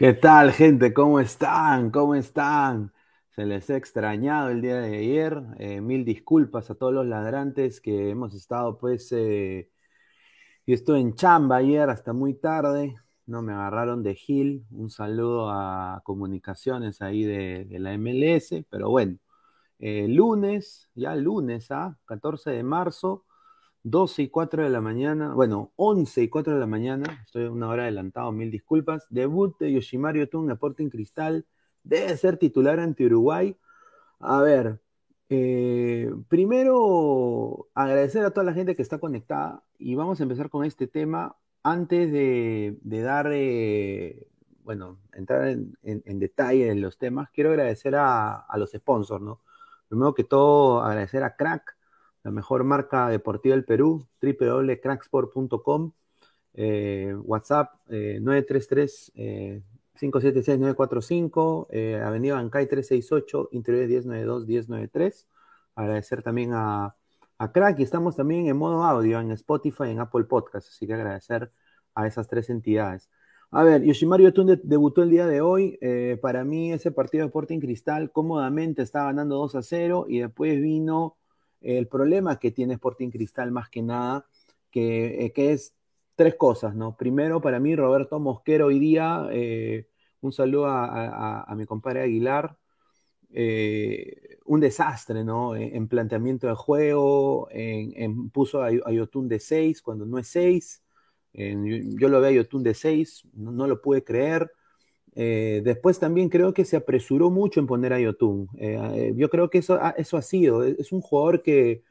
¿Qué tal, gente? ¿Cómo están? ¿Cómo están? Se les ha extrañado el día de ayer. Eh, mil disculpas a todos los ladrantes que hemos estado, pues, eh, yo estuve en chamba ayer hasta muy tarde. No me agarraron de Gil. Un saludo a comunicaciones ahí de, la MLS. Pero bueno, eh, lunes, ya lunes, ¿ah? 14 de marzo. 12 y 4 de la mañana, bueno, 11 y 4 de la mañana, estoy una hora adelantado, mil disculpas. Debut de Yoshimaru Tun, aporte en cristal, debe ser titular ante Uruguay. A ver, eh, primero agradecer a toda la gente que está conectada y vamos a empezar con este tema. Antes de, dar, eh, bueno, entrar en, detalle en los temas, quiero agradecer a, a los sponsors, ¿no? Primero que todo, agradecer a Crack la mejor marca deportiva del Perú, www.cracksport.com, eh, WhatsApp 933-576-945, eh, eh, Avenida Bancay 368, Interior 1092-1093. Agradecer también a, Crack y estamos también en modo audio en Spotify y en Apple Podcast, así que agradecer a esas tres entidades. A ver, Yoshimaru Yotun debutó el día de hoy. para mí, ese partido de Sporting Cristal cómodamente estaba ganando 2 a 0 y después vino El problema que tiene Sporting Cristal más que nada, que, eh, es tres cosas, ¿no? Primero, para mí, Roberto Mosquero hoy día, eh, un saludo a, mi compadre Aguilar, eh, un desastre, ¿no? En, planteamiento de juego, en, puso a, Yotun de 6 cuando no es 6, yo, lo veo a Yotun de 6, no, lo pude creer. Eh, después también creo que se apresuró mucho en poner a Yotun. yo creo que eso, eso ha sido, es un jugador que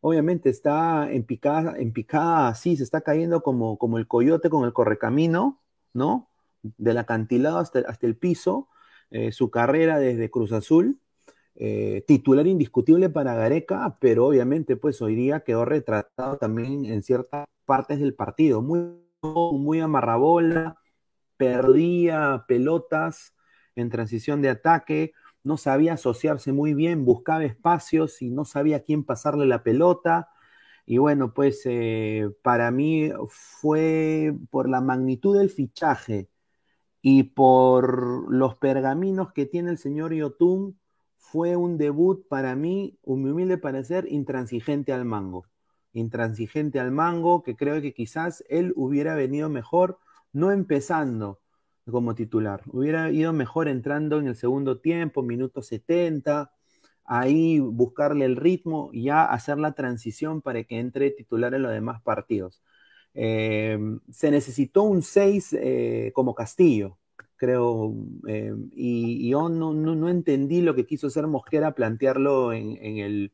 obviamente está en picada, así, se está cayendo como, como el coyote con el correcamino, ¿no? Del acantilado hasta, hasta el piso, eh, su carrera desde Cruz Azul, eh, titular indiscutible para Gareca, pero obviamente pues hoy día quedó retratado también en ciertas partes del partido, muy, muy amarrabola, perdía pelotas en transición de ataque, no sabía asociarse muy bien, buscaba espacios y no sabía a quién pasarle la pelota. Y bueno, pues eh, para mí fue por la magnitud del fichaje y por los pergaminos que tiene el señor Yotun, fue un debut para mí, un humilde parecer, intransigente al mango. Intransigente al mango, que creo que quizás él hubiera venido mejor, no empezando, como titular. Hubiera ido mejor entrando en el segundo tiempo, minuto 70, ahí buscarle el ritmo y ya hacer la transición para que entre titular en los demás partidos. Eh, se necesitó un 6 eh, como Castillo, creo, eh, y, yo no, no, entendí lo que quiso hacer Mosquera plantearlo en, el,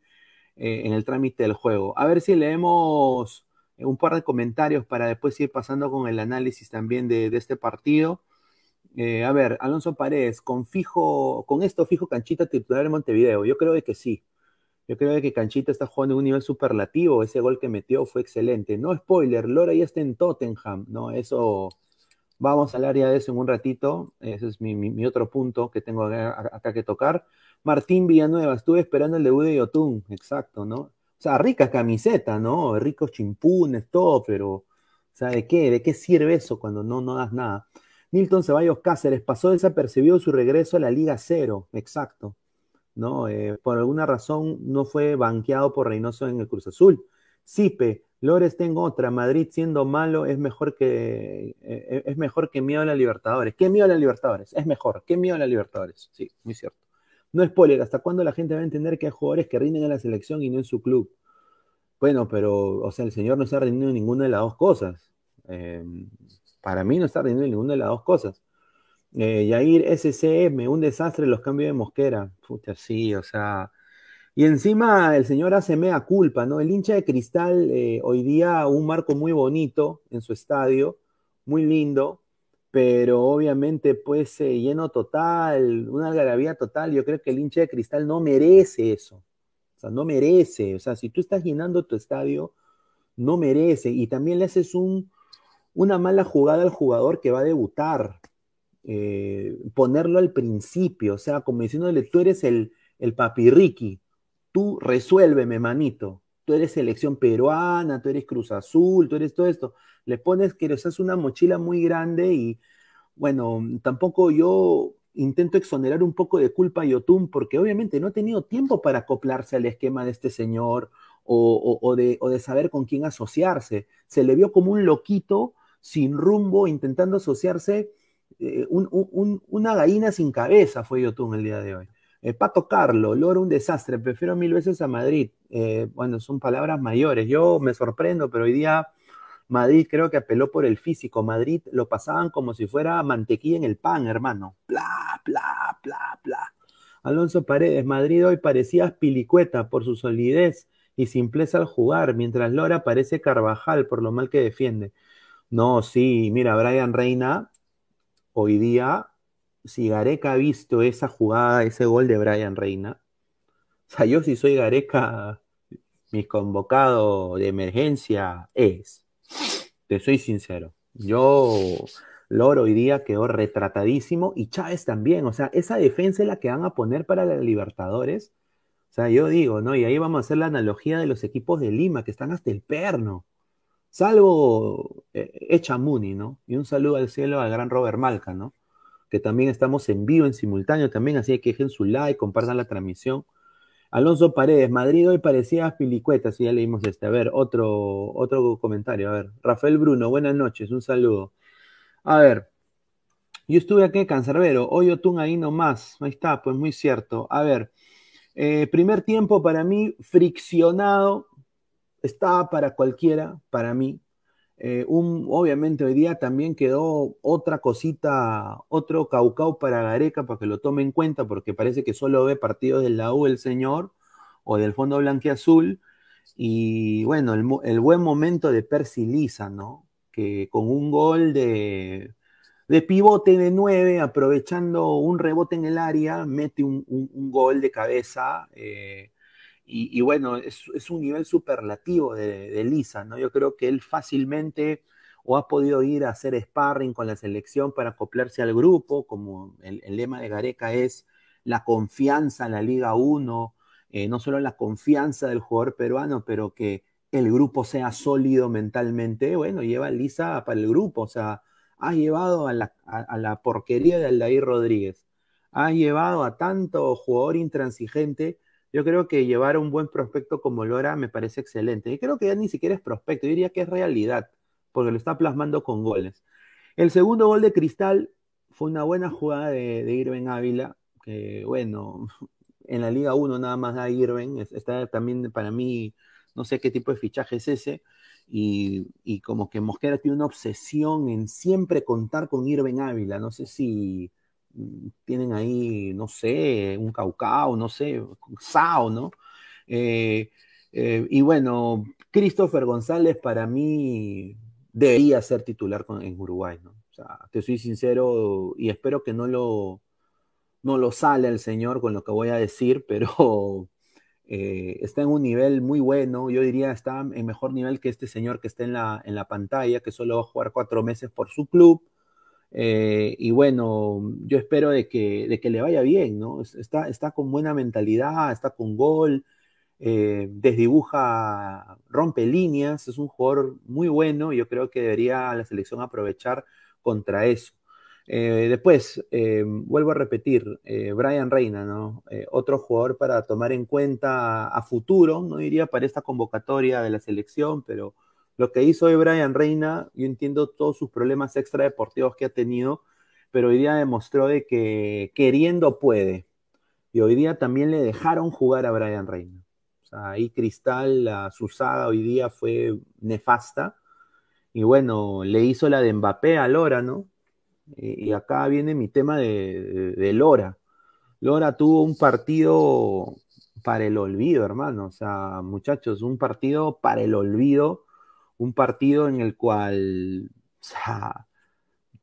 en el trámite del juego. A ver si leemos un par de comentarios para después ir pasando con el análisis también de, de este partido. Eh, a ver, Alonso Paredes, con fijo, con esto fijo Canchita titular en Montevideo. Yo creo que sí. Yo creo que Canchita está jugando en un nivel superlativo. Ese gol que metió fue excelente. No spoiler, Lora ya está en Tottenham. No, eso vamos a hablar ya de eso en un ratito. Ese es mi, otro punto que tengo acá, que tocar. Martín Villanueva, estuve esperando el debut de Yotun. Exacto, ¿no? O sea, rica camiseta, ¿no? Ricos chimpunes, todo, pero, o ¿de qué? ¿De qué sirve eso cuando no, no das nada? Milton Ceballos Cáceres pasó desapercibido su regreso a la Liga Cero, exacto. ¿no? Eh, por alguna razón no fue banqueado por Reynoso en el Cruz Azul. Sipe, Lores tengo otra, Madrid siendo malo es mejor que eh, es mejor que miedo a la Libertadores. ¿Qué miedo a la Libertadores? Es mejor, ¿qué miedo a la Libertadores? Sí, muy cierto. No spoiler, ¿hasta cuándo la gente va a entender que hay jugadores que rinden en la selección y no en su club? Bueno, pero, o sea, el señor no rendido en ninguna de las dos cosas. Eh, para mí no está rindiendo ninguna de las dos cosas. Eh, Yair SCM, un desastre los cambios de Mosquera. Pucha, sí, o sea. Y encima el señor hace mea culpa, ¿no? El hincha de cristal, eh, hoy día un marco muy bonito en su estadio, muy lindo, pero obviamente pues eh, lleno total, una algarabía total. Yo creo que el hincha de cristal no merece eso. O sea, no merece. O sea, si tú estás llenando tu estadio, no merece. Y también le haces un, una mala jugada al jugador que va a debutar, eh, ponerlo al principio, o sea, como diciéndole, tú eres el, el papirriqui, tú resuélveme, manito, tú eres selección peruana, tú eres Cruz Azul, tú eres todo esto, le pones que les hace una mochila muy grande y, bueno, tampoco yo intento exonerar un poco de culpa a Yotun, porque obviamente no ha tenido tiempo para acoplarse al esquema de este señor o, de, saber con quién asociarse. Se le vio como un loquito sin rumbo, intentando asociarse, eh, una gallina sin cabeza fue Yotun el día de hoy. Eh, Pato Carlo, Loro un desastre, prefiero mil veces a Madrid. Eh, bueno, son palabras mayores. Yo me sorprendo, pero hoy día Madrid creo que apeló por el físico. Madrid lo pasaban como si fuera mantequilla en el pan, hermano. Bla, bla, bla, bla. Alonso Paredes, Madrid hoy parecía pilicueta por su solidez y simpleza al jugar, mientras Lora parece Carvajal por lo mal que defiende. No, sí, mira, Brian Reina, hoy día, si Gareca ha visto esa jugada, ese gol de Brian Reina, o sea, yo si soy Gareca, mi convocado de emergencia es, te soy sincero, yo, Loro hoy día quedó retratadísimo y Chávez también, o sea, esa defensa es la que van a poner para la Libertadores, o sea, yo digo, ¿no? Y ahí vamos a hacer la analogía de los equipos de Lima, que están hasta el perno. Salvo eh, Echamuni, ¿no? Y un saludo al cielo al gran Robert Malca, ¿no? Que también estamos en vivo, en simultáneo también, así que dejen su like, compartan la transmisión. Alonso Paredes, Madrid hoy parecía pilicueta, si ya leímos este. A ver, otro, otro comentario. A ver, Rafael Bruno, buenas noches, un saludo. A ver, yo estuve aquí en Cancerbero, hoy Otún ahí nomás. Ahí está, pues muy cierto. A ver, eh, primer tiempo para mí, friccionado, estaba para cualquiera, para mí. Eh, obviamente hoy día también quedó otra cosita, otro caucao para Gareca, para que lo tome en cuenta, porque parece que solo ve partidos del la U el señor o del Fondo Blanquiazul. Y bueno, el, buen momento de Percy Lisa, ¿no? Que con un gol de, de pivote de nueve, aprovechando un rebote en el área, mete un, gol de cabeza. Eh, y, bueno, es, un nivel superlativo de, Lisa, ¿no? Yo creo que él fácilmente o ha podido ir a hacer sparring con la selección para acoplarse al grupo, como el, lema de Gareca es la confianza en la Liga 1, eh, no solo la confianza del jugador peruano, pero que el grupo sea sólido mentalmente, bueno, lleva a Lisa para el grupo, o sea, ha llevado a la, a la porquería de Aldair Rodríguez, ha llevado a tanto jugador intransigente yo creo que llevar un buen prospecto como Lora me parece excelente. Y creo que ya ni siquiera es prospecto, yo diría que es realidad, porque lo está plasmando con goles. El segundo gol de Cristal fue una buena jugada de, de Irving Ávila, que bueno, en la Liga 1 nada más da Irving, está también para mí, no sé qué tipo de fichaje es ese, y, y como que Mosquera tiene una obsesión en siempre contar con Irving Ávila, no sé si tienen ahí, no sé, un caucao, no sé, sao, ¿no? Eh, eh, y bueno, Christopher González para mí debería ser titular en Uruguay, ¿no? O sea, te soy sincero y espero que no lo, no lo sale el señor con lo que voy a decir, pero eh, está en un nivel muy bueno, yo diría está en mejor nivel que este señor que está en la, en la pantalla, que solo va a jugar cuatro meses por su club eh, y bueno, yo espero de que, de que le vaya bien, ¿no? Está, está con buena mentalidad, está con gol, eh, desdibuja, rompe líneas, es un jugador muy bueno y yo creo que debería la selección aprovechar contra eso. Eh, después, vuelvo a repetir, Brian Reina, ¿no? otro jugador para tomar en cuenta a futuro, no diría para esta convocatoria de la selección, pero lo que hizo hoy Brian Reina, yo entiendo todos sus problemas extradeportivos que ha tenido, pero hoy día demostró de que queriendo puede. Y hoy día también le dejaron jugar a Brian Reina. O sea, ahí Cristal, la, su saga hoy día fue nefasta. Y bueno, le hizo la de Mbappé a Lora, ¿no? Y, acá viene mi tema de, de Lora. Lora tuvo un partido para el olvido, hermano. O sea, muchachos, un partido para el olvido un partido en el cual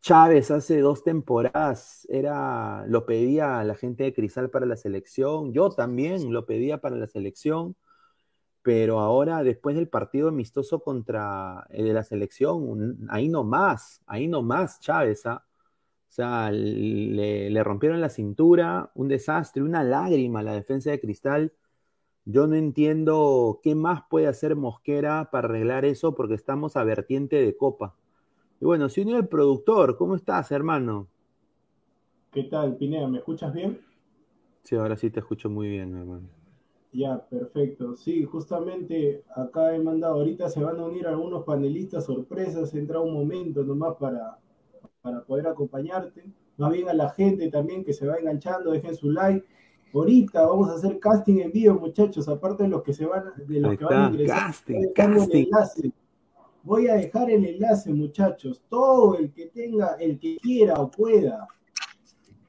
Chávez hace dos temporadas era, lo pedía a la gente de Cristal para la selección, yo también lo pedía para la selección, pero ahora después del partido amistoso contra de la selección, ahí no más, ahí no más Chávez, ¿ah? o sea, le, le rompieron la cintura, un desastre, una lágrima a la defensa de Cristal yo no entiendo qué más puede hacer Mosquera para arreglar eso porque estamos a vertiente de copa. Y bueno, si unió el productor, ¿cómo estás, hermano? ¿Qué tal, Pineda? ¿Me escuchas bien? Sí, ahora sí te escucho muy bien, hermano. Ya, perfecto. Sí, justamente acá he mandado, ahorita se van a unir algunos panelistas sorpresas, entra un momento nomás para, para poder acompañarte. Más bien a la gente también que se va enganchando, dejen su like Ahorita vamos a hacer casting en vivo, muchachos, aparte de los que se van, de los que van a ingresar. Casting, casting. Enlace. Voy a dejar el enlace, muchachos. Todo el que tenga, el que quiera o pueda,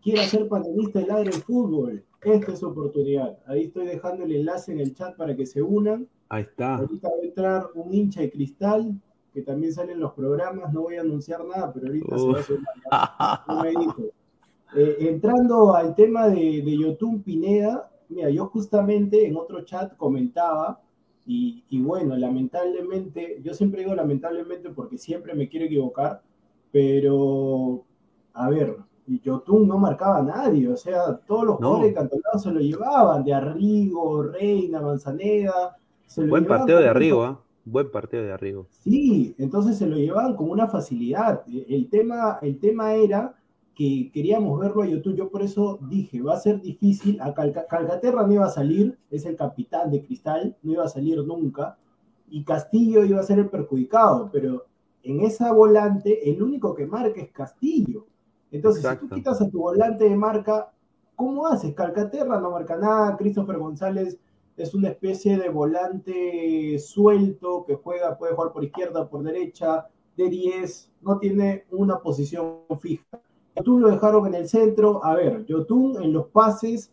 quiera ser panelista del aire del fútbol, esta es su oportunidad. Ahí estoy dejando el enlace en el chat para que se unan. Ahí está. Ahorita va a entrar un hincha de cristal, que también sale en los programas. No voy a anunciar nada, pero ahorita se va a sumar. No me dijo. Eh, entrando al tema de, de Yotun Pineda, mira, yo justamente en otro chat comentaba, y, bueno, lamentablemente, yo siempre digo lamentablemente porque siempre me quiero equivocar, pero a ver, Yotun no marcaba a nadie, o sea, todos los goles cantonados se lo llevaban, de Arrigo, Reina, Manzaneda. Buen partido de Arrigo, ¿eh? Buen partido de Arrigo. Sí, entonces se lo llevaban con una facilidad. El tema, el tema era que queríamos verlo a YouTube. Yo por eso dije, va a ser difícil. A Calcaterra no iba a salir, es el capitán de Cristal, no iba a salir nunca. Y Castillo iba a ser el perjudicado, pero en esa volante el único que marca es Castillo. Entonces, si tú quitas a tu volante de marca, ¿cómo haces? Calcaterra no marca nada, Christopher González es una especie de volante suelto que juega, puede jugar por izquierda, por derecha, de 10, no tiene una posición fija. Yotun lo dejaron en el centro. A ver, Yotun en los pases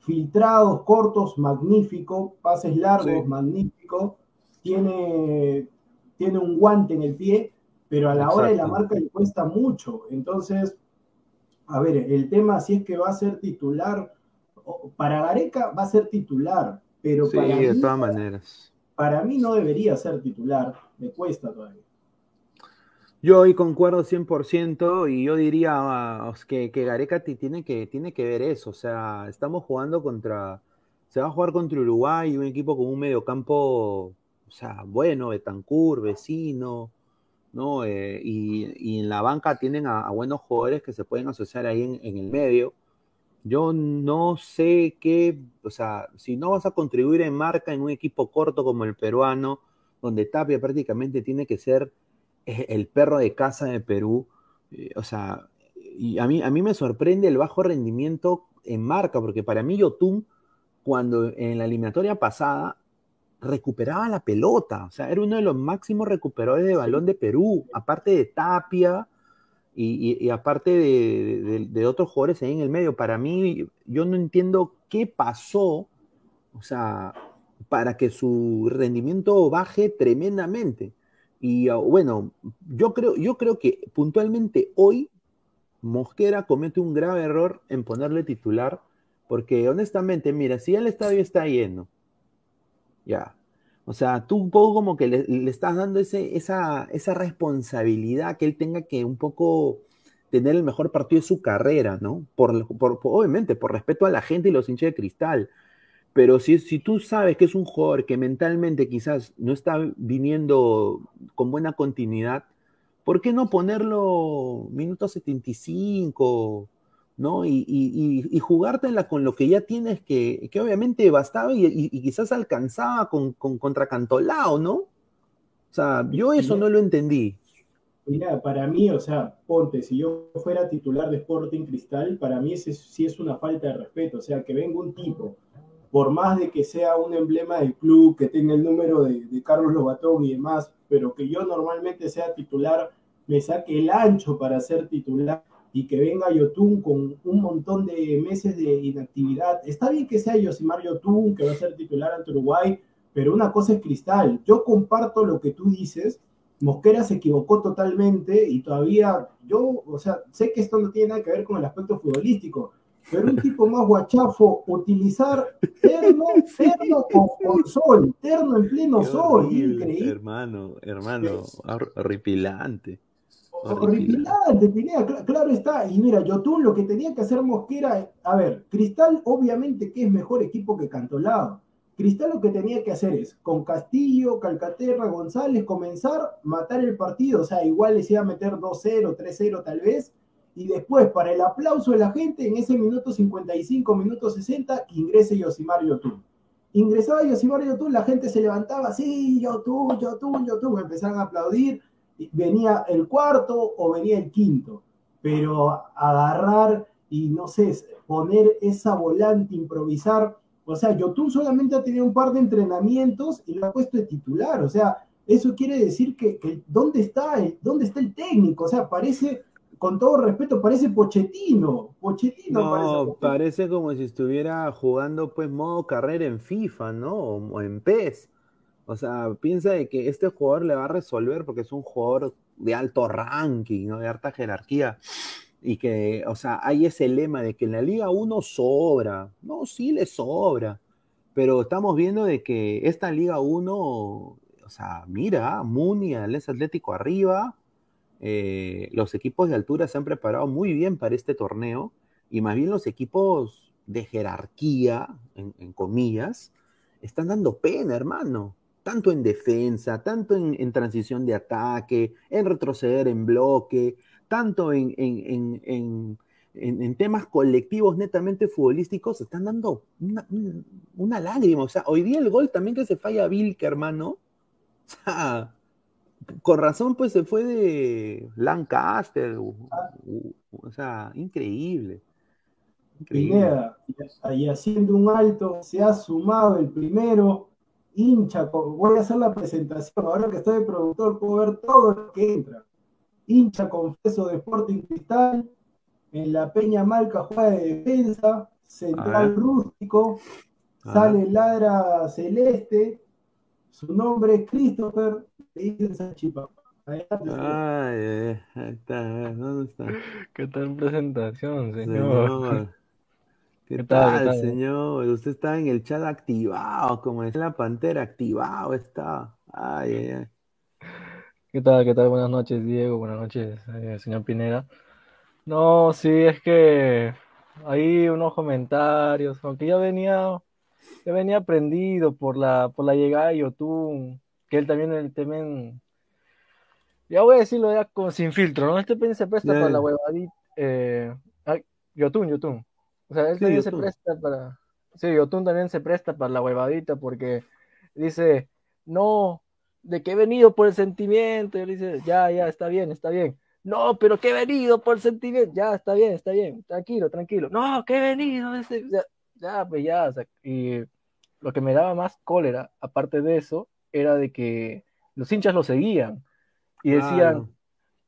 filtrados, cortos, magnífico, pases largos, magnífico. Tiene, tiene un guante en el pie, pero a la hora de la marca le cuesta mucho. Entonces, a ver, el tema si es que va a ser titular, para Gareca va a ser titular, pero sí, para de todas maneras. Para mí no debería ser titular, me cuesta todavía. Yo hoy concuerdo 100% y yo diría que, que Gareca tiene que, tiene que ver eso. O sea, estamos jugando contra. Se va a jugar contra Uruguay, un equipo con un mediocampo, o sea, bueno, Betancourt, vecino, ¿no? Eh, y, en la banca tienen a, buenos jugadores que se pueden asociar ahí en, en, el medio. Yo no sé qué, o sea, si no vas a contribuir en marca en un equipo corto como el peruano, donde Tapia prácticamente tiene que ser el perro de casa de Perú. Eh, o sea, y a mí, a mí me sorprende el bajo rendimiento en marca, porque para mí Yotun, cuando en la eliminatoria pasada recuperaba la pelota, o sea, era uno de los máximos recuperadores de balón de Perú, aparte de Tapia y, aparte de, otros jugadores ahí en el medio. Para mí, yo no entiendo qué pasó, o sea, para que su rendimiento baje tremendamente. Y ah, bueno, yo creo, yo creo que puntualmente hoy Mosquera comete un grave error en ponerle titular, porque honestamente, mira, si el estadio está lleno, ya, o sea, tú un poco como que le, estás dando ese, esa, esa responsabilidad que él tenga que un poco tener el mejor partido de su carrera, ¿no? Por, por, obviamente, por respeto a la gente y los hinchas de cristal. Pero si, si tú sabes que es un jugador que mentalmente quizás no está viniendo con buena continuidad, ¿por qué no ponerlo minuto 75? ¿no? Y, y, y, jugártela con lo que ya tienes que, que obviamente bastaba y, quizás alcanzaba con, con contra Cantolao, ¿no? O sea, yo eso no lo entendí. Mira, para mí, o sea, ponte, si yo fuera titular de Sporting Cristal, para mí ese sí es una falta de respeto, o sea, que venga un tipo por más de que sea un emblema del club, que tenga el número de, Carlos Lobatón y demás, pero que yo normalmente sea titular, me saque el ancho para ser titular y que venga Yotun con un montón de meses de inactividad. Está bien que sea Yosimar Yotun, que va a ser titular ante Uruguay, pero una cosa es cristal. Yo comparto lo que tú dices. Mosquera se equivocó totalmente y todavía yo, o sea, sé que esto no tiene nada que ver con el aspecto futbolístico, pero un tipo más guachafo, utilizar terno, terno con, sol, terno en pleno sol, increíble. Hermano, hermano, horripilante. Horripilante, Pineda, claro está. Y mira, Yotun lo que tenía que hacer Mosquera, a ver, Cristal obviamente que es mejor equipo que Cantolao. Cristal lo que tenía que hacer es, con Castillo, Calcaterra, González, comenzar, matar el partido, o sea, igual les iba a meter 2-0, 3-0 tal vez, y después para el aplauso de la gente en ese minuto 55, minuto 60, que ingrese Yosimar Yotun. Ingresaba Yosimar Yotun, la gente se levantaba, sí, Yotun, Yotun, Yotun, empezaban a aplaudir, venía el cuarto o venía el quinto, pero agarrar y no sé, poner esa volante, improvisar, o sea, Yotun solamente ha tenido un par de entrenamientos y lo ha puesto de titular, o sea, eso quiere decir que, ¿dónde, está el, ¿dónde está el técnico? O sea, parece con todo respeto, parece Pochettino. Pochettino no, parece, como si estuviera jugando pues modo carrera en FIFA, ¿no? O, en PES. O sea, piensa de que este jugador le va a resolver porque es un jugador de alto ranking, ¿no? De alta jerarquía. Y que, o sea, hay ese lema de que en la Liga 1 sobra. No, sí le sobra. Pero estamos viendo de que esta Liga 1, o sea, mira, Muni, Ales Atlético arriba, eh, los equipos de altura se han preparado muy bien para este torneo y más bien los equipos de jerarquía, en, comillas, están dando pena, hermano. Tanto en defensa, tanto en, transición de ataque, en retroceder en bloque, tanto en, temas colectivos netamente futbolísticos, están dando una, lágrima. O sea, hoy día el gol también que se falla a Vilke, hermano. con razón, pues se fue de Lancaster. O, sea, increíble. increíble. y haciendo un alto, se ha sumado el primero, hincha, voy a hacer la presentación, ahora que estoy de productor, puedo ver todo lo que entra. Hincha confeso de Sporting Cristal, en la Peña Malca juega de defensa, central rústico, sale ladra celeste, su nombre es Christopher, le dicen Ay, ahí está, ¿dónde está? ¿Qué tal presentación, señor? ¿Qué, tal, señor? Usted está en el chat activado, como es la pantera, activado está. Ay, ay, ay. ¿Qué tal, qué tal? Buenas noches, Diego. Buenas noches, eh, señor Pineda. No, sí, es que hay unos comentarios, aunque ya venía, ya venía aprendido por la, por la llegada de Yotun, que él también, el también, ya voy a decirlo ya con, sin filtro, ¿no? Este también se presta para la huevadita, eh, Yotun, Yotun. O sea, él también se presta para, sí, Yotun también se presta para la huevadita porque dice, no, de que he venido por el sentimiento, y él dice, ya, ya, está bien, está bien no, pero que he venido por sentimiento. Ya, está bien, está bien. Tranquilo, tranquilo. No, que he venido. Ya, ya, pues ya. y lo que me daba más cólera, aparte de eso, era de que los hinchas lo seguían y decían,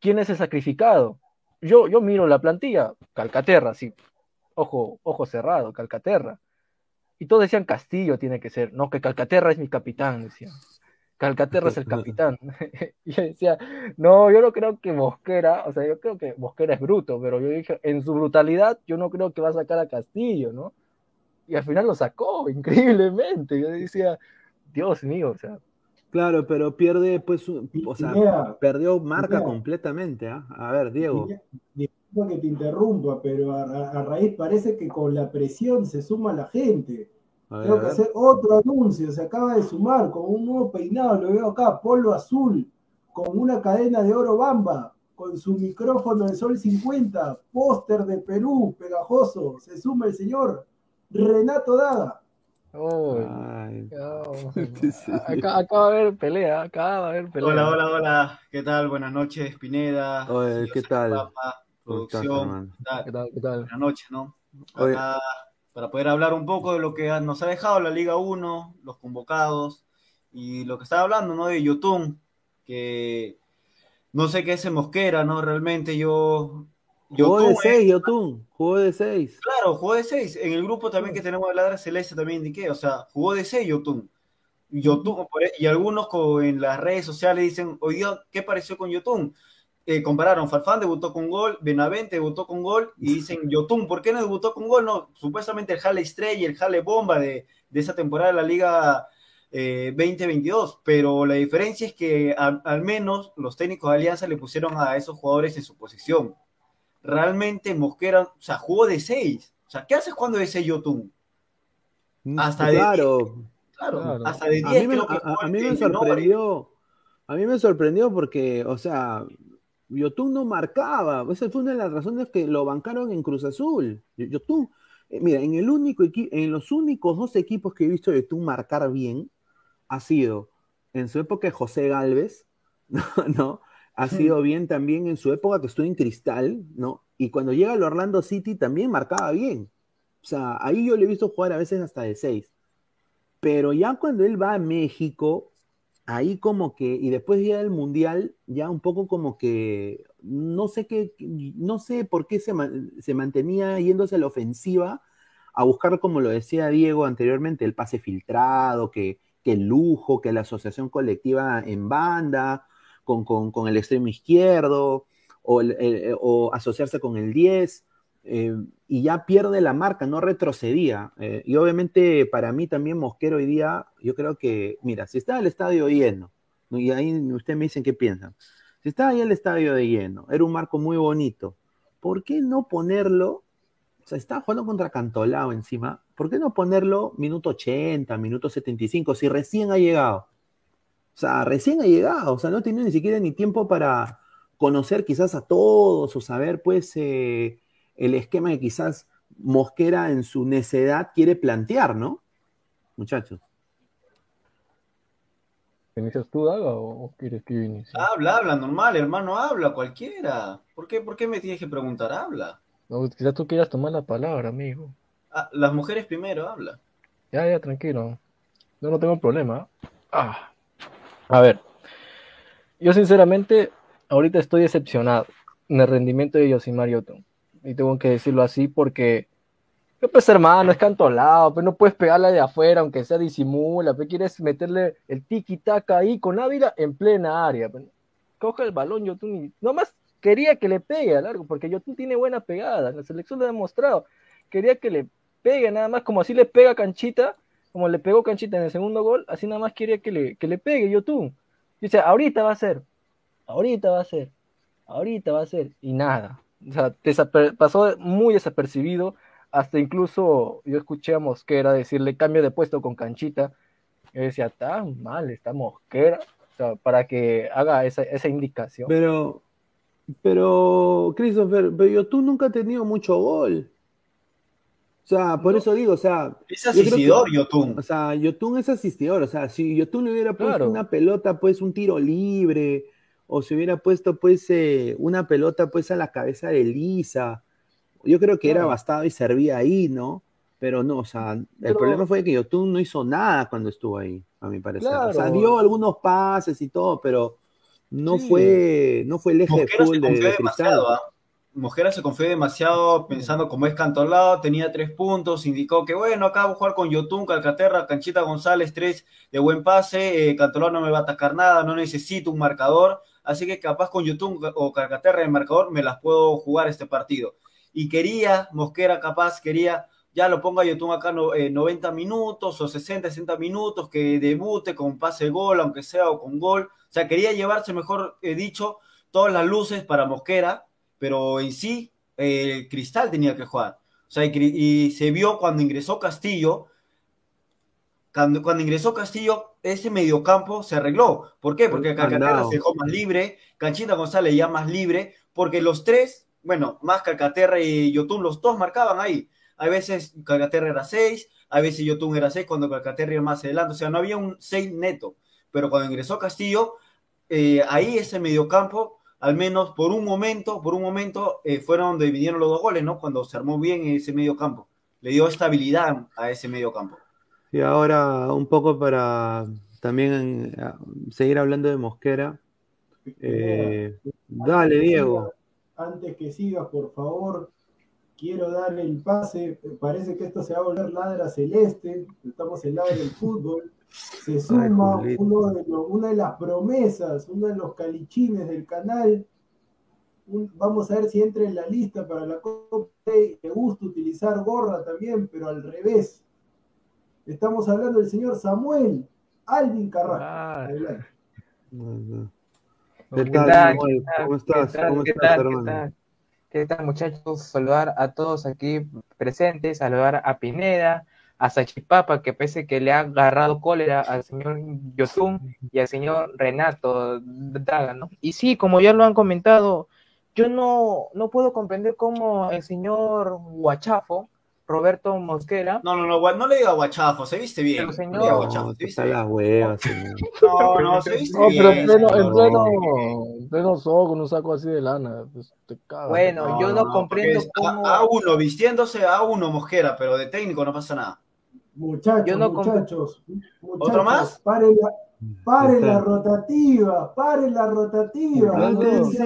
¿quién es el sacrificado? Yo, yo miro la plantilla, Calcaterra, sí. Ojo, ojo cerrado, Calcaterra. Y todos decían Castillo tiene que ser. No, que Calcaterra es mi capitán, decían. Calcaterra es el capitán. y decía, no, yo no creo que Mosquera, o sea, yo creo que Mosquera es bruto, pero yo dije, en su brutalidad, yo no creo que va a sacar a Castillo, ¿no? Y al final lo sacó, increíblemente. Yo decía, Dios mío, o sea. Claro, pero pierde, pues, o sea, perdió marca completamente. ¿ah? A ver, Diego. Disculpa que te interrumpa, pero a raíz parece que con la presión se suma la gente tengo que hacer otro anuncio. Se acaba de sumar con un nuevo peinado. Lo veo acá, polo azul, con una cadena de oro bamba, con su micrófono de Sol 50, póster de Perú, pegajoso. Se suma el señor Renato Daga. acá, va a haber pelea, acá va a haber pelea. Hola, hola, hola. ¿Qué tal? Buenas noches, Pineda. ¿qué tal? producción. ¿Qué tal? ¿Qué tal? Buenas noches, ¿no? Acá para poder hablar un poco de lo que nos ha dejado la Liga 1, los convocados y lo que estaba hablando, ¿no? De Yotun, que no sé qué es Mosquera, ¿no? Realmente yo... Jugó de 6, Yotun, jugó de 6. Claro, jugó de 6. En el grupo también que tenemos de Ladra Celeste también indiqué, o sea, jugó de 6 Yotun. Yotun, e, y algunos en las redes sociales dicen, oye, ¿qué pareció con Yotun? Eh, compararon, Farfán debutó con gol, Benavente debutó con gol, y dicen, Yotun, ¿por qué no debutó con gol? No, supuestamente el Jale Estrella, el Jale Bomba de, esa temporada de la Liga 2022, eh, pero la diferencia es que al menos los técnicos de Alianza le pusieron a esos jugadores en su posición. Realmente Mosquera, o sea, jugó de seis. O sea, ¿qué haces cuando es Yotun? Mm, hasta claro, de claro, hasta de 10 a mí a mí me sorprendió. A mí me sorprendió porque, o sea, Yotun no marcaba. Esa fue una de las razones que lo bancaron en Cruz Azul. Yotun, eh, mira, en, el único en los únicos dos equipos que he visto a Yotun marcar bien, ha sido en su época de José Galvez, ¿no? Ha sido bien también en su época que estuvo en Cristal, ¿no? Y cuando llega al Orlando City también marcaba bien. O sea, ahí yo le he visto jugar a veces hasta de seis. Pero ya cuando él va a México, ahí como que, y después ya del Mundial, ya un poco como que, no sé qué, no sé por qué se, se mantenía yéndose a la ofensiva a buscar, como lo decía Diego anteriormente, el pase filtrado, que, que el lujo, que la asociación colectiva en banda, con, el extremo izquierdo, o, o asociarse con el 10. Eh, y ya pierde la marca, no retrocedía. Eh, y obviamente para mí también Mosquero hoy día, yo creo que, mira, si está el estadio lleno, y ahí ustedes me dicen qué piensan, si está ahí el estadio de lleno, era un marco muy bonito, ¿por qué no ponerlo? O sea, está jugando contra Cantolao encima, ¿por qué no ponerlo minuto 80, minuto 75, si recién ha llegado? O sea, recién ha llegado, o sea, no tiene ni siquiera ni tiempo para conocer quizás a todos o saber, pues, eh, el esquema que quizás Mosquera en su necedad quiere plantear, ¿no? Muchachos. ¿Inicias tú, Daga, o quieres que yo inicie? Habla, habla, normal, hermano, habla, cualquiera. ¿Por qué, por qué me tienes que preguntar? Habla. No, quizás tú quieras tomar la palabra, amigo. Ah, las mujeres primero, habla. Ya, ya, tranquilo. Yo no tengo problema. Ah. A ver. Yo sinceramente, ahorita estoy decepcionado en el rendimiento de Yosimar Yotun. Y tengo que decirlo así porque, pues hermano, es cantolado, pero no puedes pegarla de afuera, aunque sea disimula, pero quieres meterle el tiki-taka ahí con Ávila en plena área. Pues. Coge el balón Yotun y nomás quería que le pegue a largo, porque Yotun tiene buena pegada, la selección lo ha demostrado. Quería que le pegue nada más, como así le pega Canchita, como le pegó Canchita en el segundo gol, así nada más quería que le, que le pegue Yotun. Dice, ahorita va a ser, ahorita va a ser, ahorita va a ser, y nada. O sea, pasó muy desapercibido, hasta incluso yo escuché a Mosquera decirle cambio de puesto con Canchita. Yo decía, está mal, está Mosquera, o sea, para que haga esa, esa indicación. Pero, pero, Christopher, pero Yotun nunca ha tenido mucho gol. O sea, por eso digo, o sea. Es asistidor, que, Yotun. O sea, Yotun es asistidor. O sea, si Yotun le hubiera puesto una pelota, pues un tiro libre, o se hubiera puesto, pues, eh, una pelota, pues, a la cabeza de Lisa, yo creo que era bastado y servía ahí, ¿no? Pero no, o sea, el problema fue que Yotun no hizo nada cuando estuvo ahí, a mi parecer. O sea, dio algunos pases y todo, pero no fue, no fue el eje full de, de Cristal. ¿ah? Mosquera se confió demasiado pensando como es cantolado, tenía tres puntos, indicó que bueno, acá voy a jugar con Yotun, Calcaterra, Canchita González, tres de buen pase, eh, Cantolao no me va a atacar nada, no necesito un marcador, así que capaz con Yotun o Calcaterra el marcador me las puedo jugar este partido. Y quería, Mosquera capaz, quería, ya lo ponga Yotun acá no, 90 eh, minutos o 60, 60 minutos, que debute con pase gol, aunque sea o con gol, o sea, quería llevarse, mejor eh, dicho, todas las luces para Mosquera, pero en sí eh, Cristal tenía que jugar. O sea, y, se vio cuando ingresó Castillo, cuando, cuando, ingresó Castillo, ese mediocampo se arregló. ¿Por qué? Porque Calcaterra se dejó más libre, Canchita González ya más libre, porque los tres, bueno, más Calcaterra y Yotun, los dos marcaban ahí. A veces Calcaterra era seis, a veces Yotun era seis, cuando Calcaterra iba más adelante. O sea, no había un seis neto. Pero cuando ingresó Castillo, eh, ahí ese mediocampo al menos por un momento, por un momento, eh, fueron donde vinieron los dos goles, ¿no? Cuando se armó bien ese medio campo. Le dio estabilidad a ese medio campo. Y ahora un poco para también eh, seguir hablando de Mosquera. Eh, dale, Diego. Antes que sigas, por favor, quiero darle el pase. Parece que esto se va a volver ladra celeste. Estamos en ladra del fútbol se suma uno de una de las promesas, uno de los calichines del canal. vamos a ver si entra en la lista para la Copa. Me gusta utilizar gorra también, pero al revés. Estamos hablando del señor Samuel Alvin Carrasco. ¿Qué, tal? ¿Cómo estás? ¿Cómo estás, hermano? ¿Qué tal, muchachos? Saludar a todos aquí presentes, saludar a Pineda, a Sachipapa, que parece que le ha agarrado cólera al señor Yotun y al señor Renato Daga, ¿no? Y sí, como ya lo han comentado, yo no, no puedo comprender cómo el señor Guachafo, Roberto Mosquera. No, no, no, no le diga guachafo, se viste bien. Pero señor. No, guachafo, se viste bien. Huevas, no, no, se viste no, bien. pero en pleno, en pleno, en pleno sol, con un saco así de lana, pues te cagas. Bueno, yo no, comprendo cómo. A, a, uno, vistiéndose a uno Mosquera, pero de técnico no pasa nada. Muchachos, muchachos, ¿Otro más? Paren la, paren la rotativa, paren la rotativa. Noticia,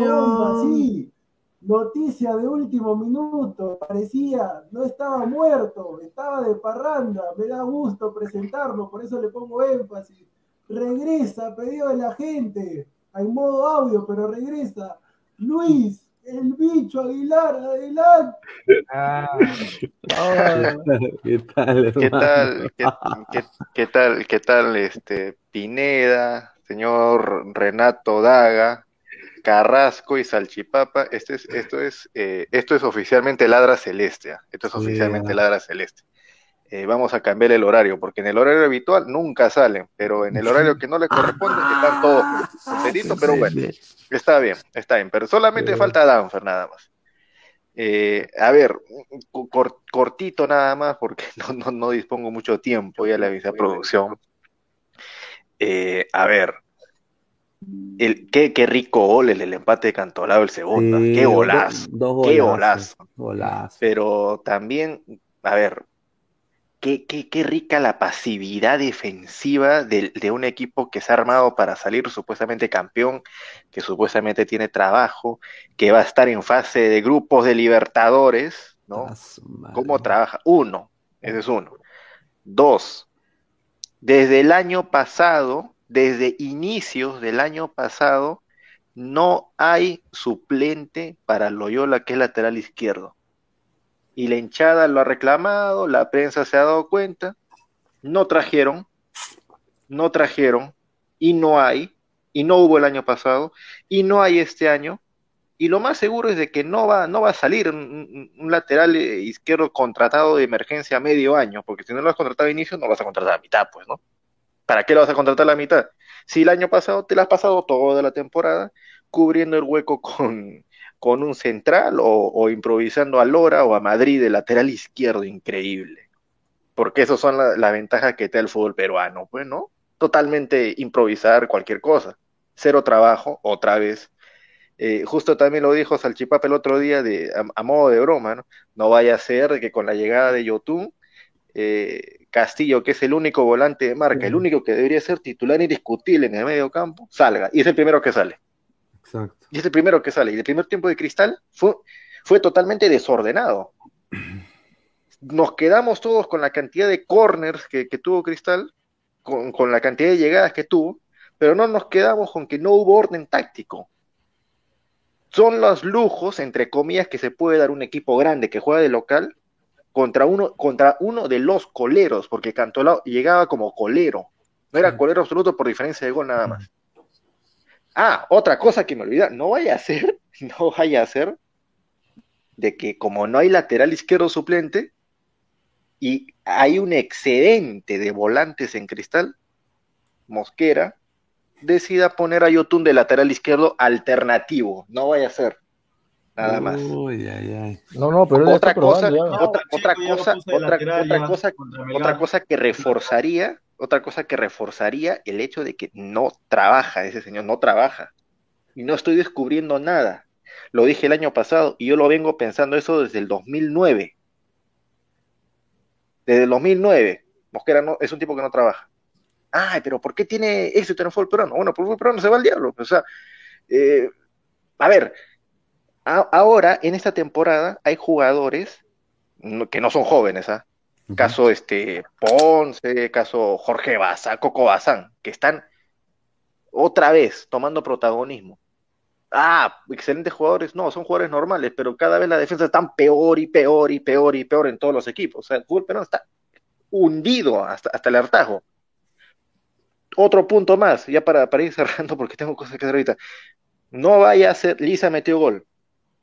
Noticia de último minuto, parecía, no estaba muerto, estaba de parranda, me da gusto presentarlo, por eso le pongo énfasis. Regresa, pedido de la gente, hay modo audio, pero regresa. Luis, el bicho Aguilar, adelante. Ah. ¿Qué tal, ¿Qué tal, qué, tal, qué tal, este, Pineda, señor Renato Daga, Carrasco y Salchipapa? Este es, esto es, eh, esto es oficialmente Ladra Celeste. ¿ah? Esto es oficialmente Ladra Celeste. Eh, vamos a cambiar el horario, porque en el horario habitual nunca salen, pero en el horario que no le corresponde están todos enteritos, pero bueno, está bien, está bien, pero solamente falta Danfer nada más. Eh, a ver, cortito nada más, porque no, dispongo mucho tiempo, ya la avisé producción. Eh, a ver, el, qué, qué, rico gol el, el empate de Cantolao el segundo. qué golazo. qué golazo. Pero también, a ver, qué, qué, qué rica la pasividad defensiva de, de, un equipo que se ha armado para salir supuestamente campeón, que supuestamente tiene trabajo, que va a estar en fase de grupos de Libertadores, ¿no? ¿Cómo trabaja? Uno, ese es uno. Dos, desde el año pasado desde inicios del año pasado no hay suplente para Loyola que es lateral izquierdo. Y la hinchada lo ha reclamado, la prensa se ha dado cuenta, no trajeron, no trajeron, y no hay, y no hubo el año pasado, y no hay este año, y lo más seguro es de que no va, no va a salir un, lateral izquierdo contratado de emergencia a medio año, porque si no lo has contratado a inicio, no lo vas a contratar a mitad, pues, ¿no? ¿Para qué lo vas a contratar a la mitad? Si el año pasado te la has pasado toda la temporada cubriendo el hueco con, con un central o, improvisando a Lora o a Madrid de lateral izquierdo, increíble. Porque esas son las ventajas que te da el fútbol peruano, pues, ¿no? Totalmente improvisar cualquier cosa. Cero trabajo, otra vez. Eh, justo también lo dijo Salchipapa el otro día a, modo de broma, ¿no? No vaya a ser que con la llegada de Yotun eh, Castillo, que es el único volante de marca, el único que debería ser titular indiscutible en el medio campo, salga. Y es el primero que sale. Exacto. Y es el primero que sale. Y el primer tiempo de Cristal fue, fue totalmente desordenado. Nos quedamos todos con la cantidad de corners que, tuvo Cristal, con, con la cantidad de llegadas que tuvo, pero no nos quedamos con que no hubo orden táctico son los lujos, entre comillas, que se puede dar un equipo grande que juega de local contra uno, contra uno de los coleros, porque Cantolao llegaba como colero, no era colero absoluto por diferencia de gol nada más. Ah, otra cosa que me olvida, no vaya a ser, no vaya a ser de que como no hay lateral izquierdo suplente y hay un excedente de volantes en cristal, Mosquera decida poner a Yotun de lateral izquierdo alternativo, no vaya a ser nada más. No, no, pero otra cosa, otra, otra cosa, otra, otra cosa, otra cosa que reforzaría, otra cosa que reforzaría el hecho de que no trabaja ese señor, no trabaja. Y no estoy descubriendo nada. Lo dije el año pasado y yo lo vengo pensando eso desde el 2009. Desde el 2009. Mosquera no, es un tipo que no trabaja. Ay, pero ¿por qué tiene éxito en el fútbol peruano? Bueno, por el fútbol peruano se va al diablo. O sea, eh, a ver, ahora, en esta temporada, hay jugadores que no son jóvenes, ¿ah? Caso este Ponce, caso Jorge Baza, Coco Bazán, que están otra vez tomando protagonismo. Ah, excelentes jugadores, no, son jugadores normales, pero cada vez la defensa está peor y peor y peor y peor en todos los equipos. O sea, el fútbol peruano está hundido hasta, hasta el hartajo. Otro punto más, ya para, para ir cerrando porque tengo cosas que hacer ahorita. No vaya a ser, Lisa metió gol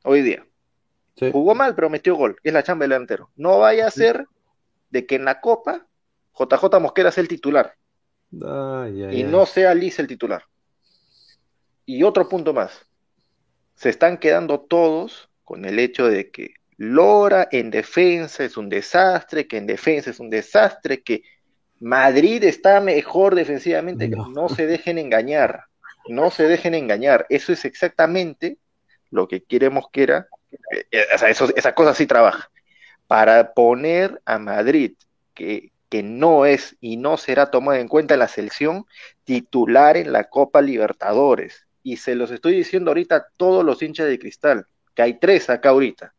hoy día. Jugó mal, pero metió gol, es la chamba del delantero. No vaya a ser de que en la Copa JJ Mosquera sea el titular. y no sea Liz el titular. Y otro punto más. Se están quedando todos con el hecho de que Lora en defensa es un desastre, que en defensa es un desastre, que Madrid está mejor defensivamente. No, no se dejen engañar. No se dejen engañar. Eso es exactamente lo que queremos que era, eh, eh, o sea, esa cosa sí trabaja, para poner a Madrid, que, no es y no será tomada en cuenta en la selección, titular en la Copa Libertadores. Y se los estoy diciendo ahorita a todos los hinchas de Cristal, que hay tres acá ahorita.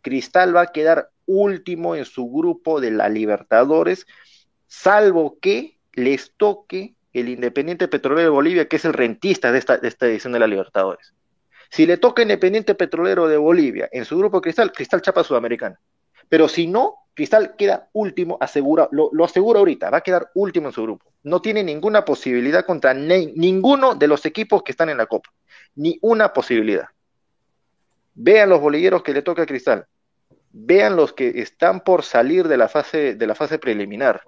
Cristal va a quedar último en su grupo de la Libertadores, salvo que les toque el Independiente Petrolero de Bolivia, que es el rentista de esta edición de la Libertadores. Si le toca Independiente Petrolero de Bolivia en su grupo Cristal, Cristal chapa Sudamericana. Pero si no, Cristal queda último, asegura, lo, asegura ahorita, va a quedar último en su grupo. No tiene ninguna posibilidad contra ninguno de los equipos que están en la Copa. Ni una posibilidad. Vean los bolilleros que le toca a Cristal. Vean los que están por salir de la fase, de la fase preliminar.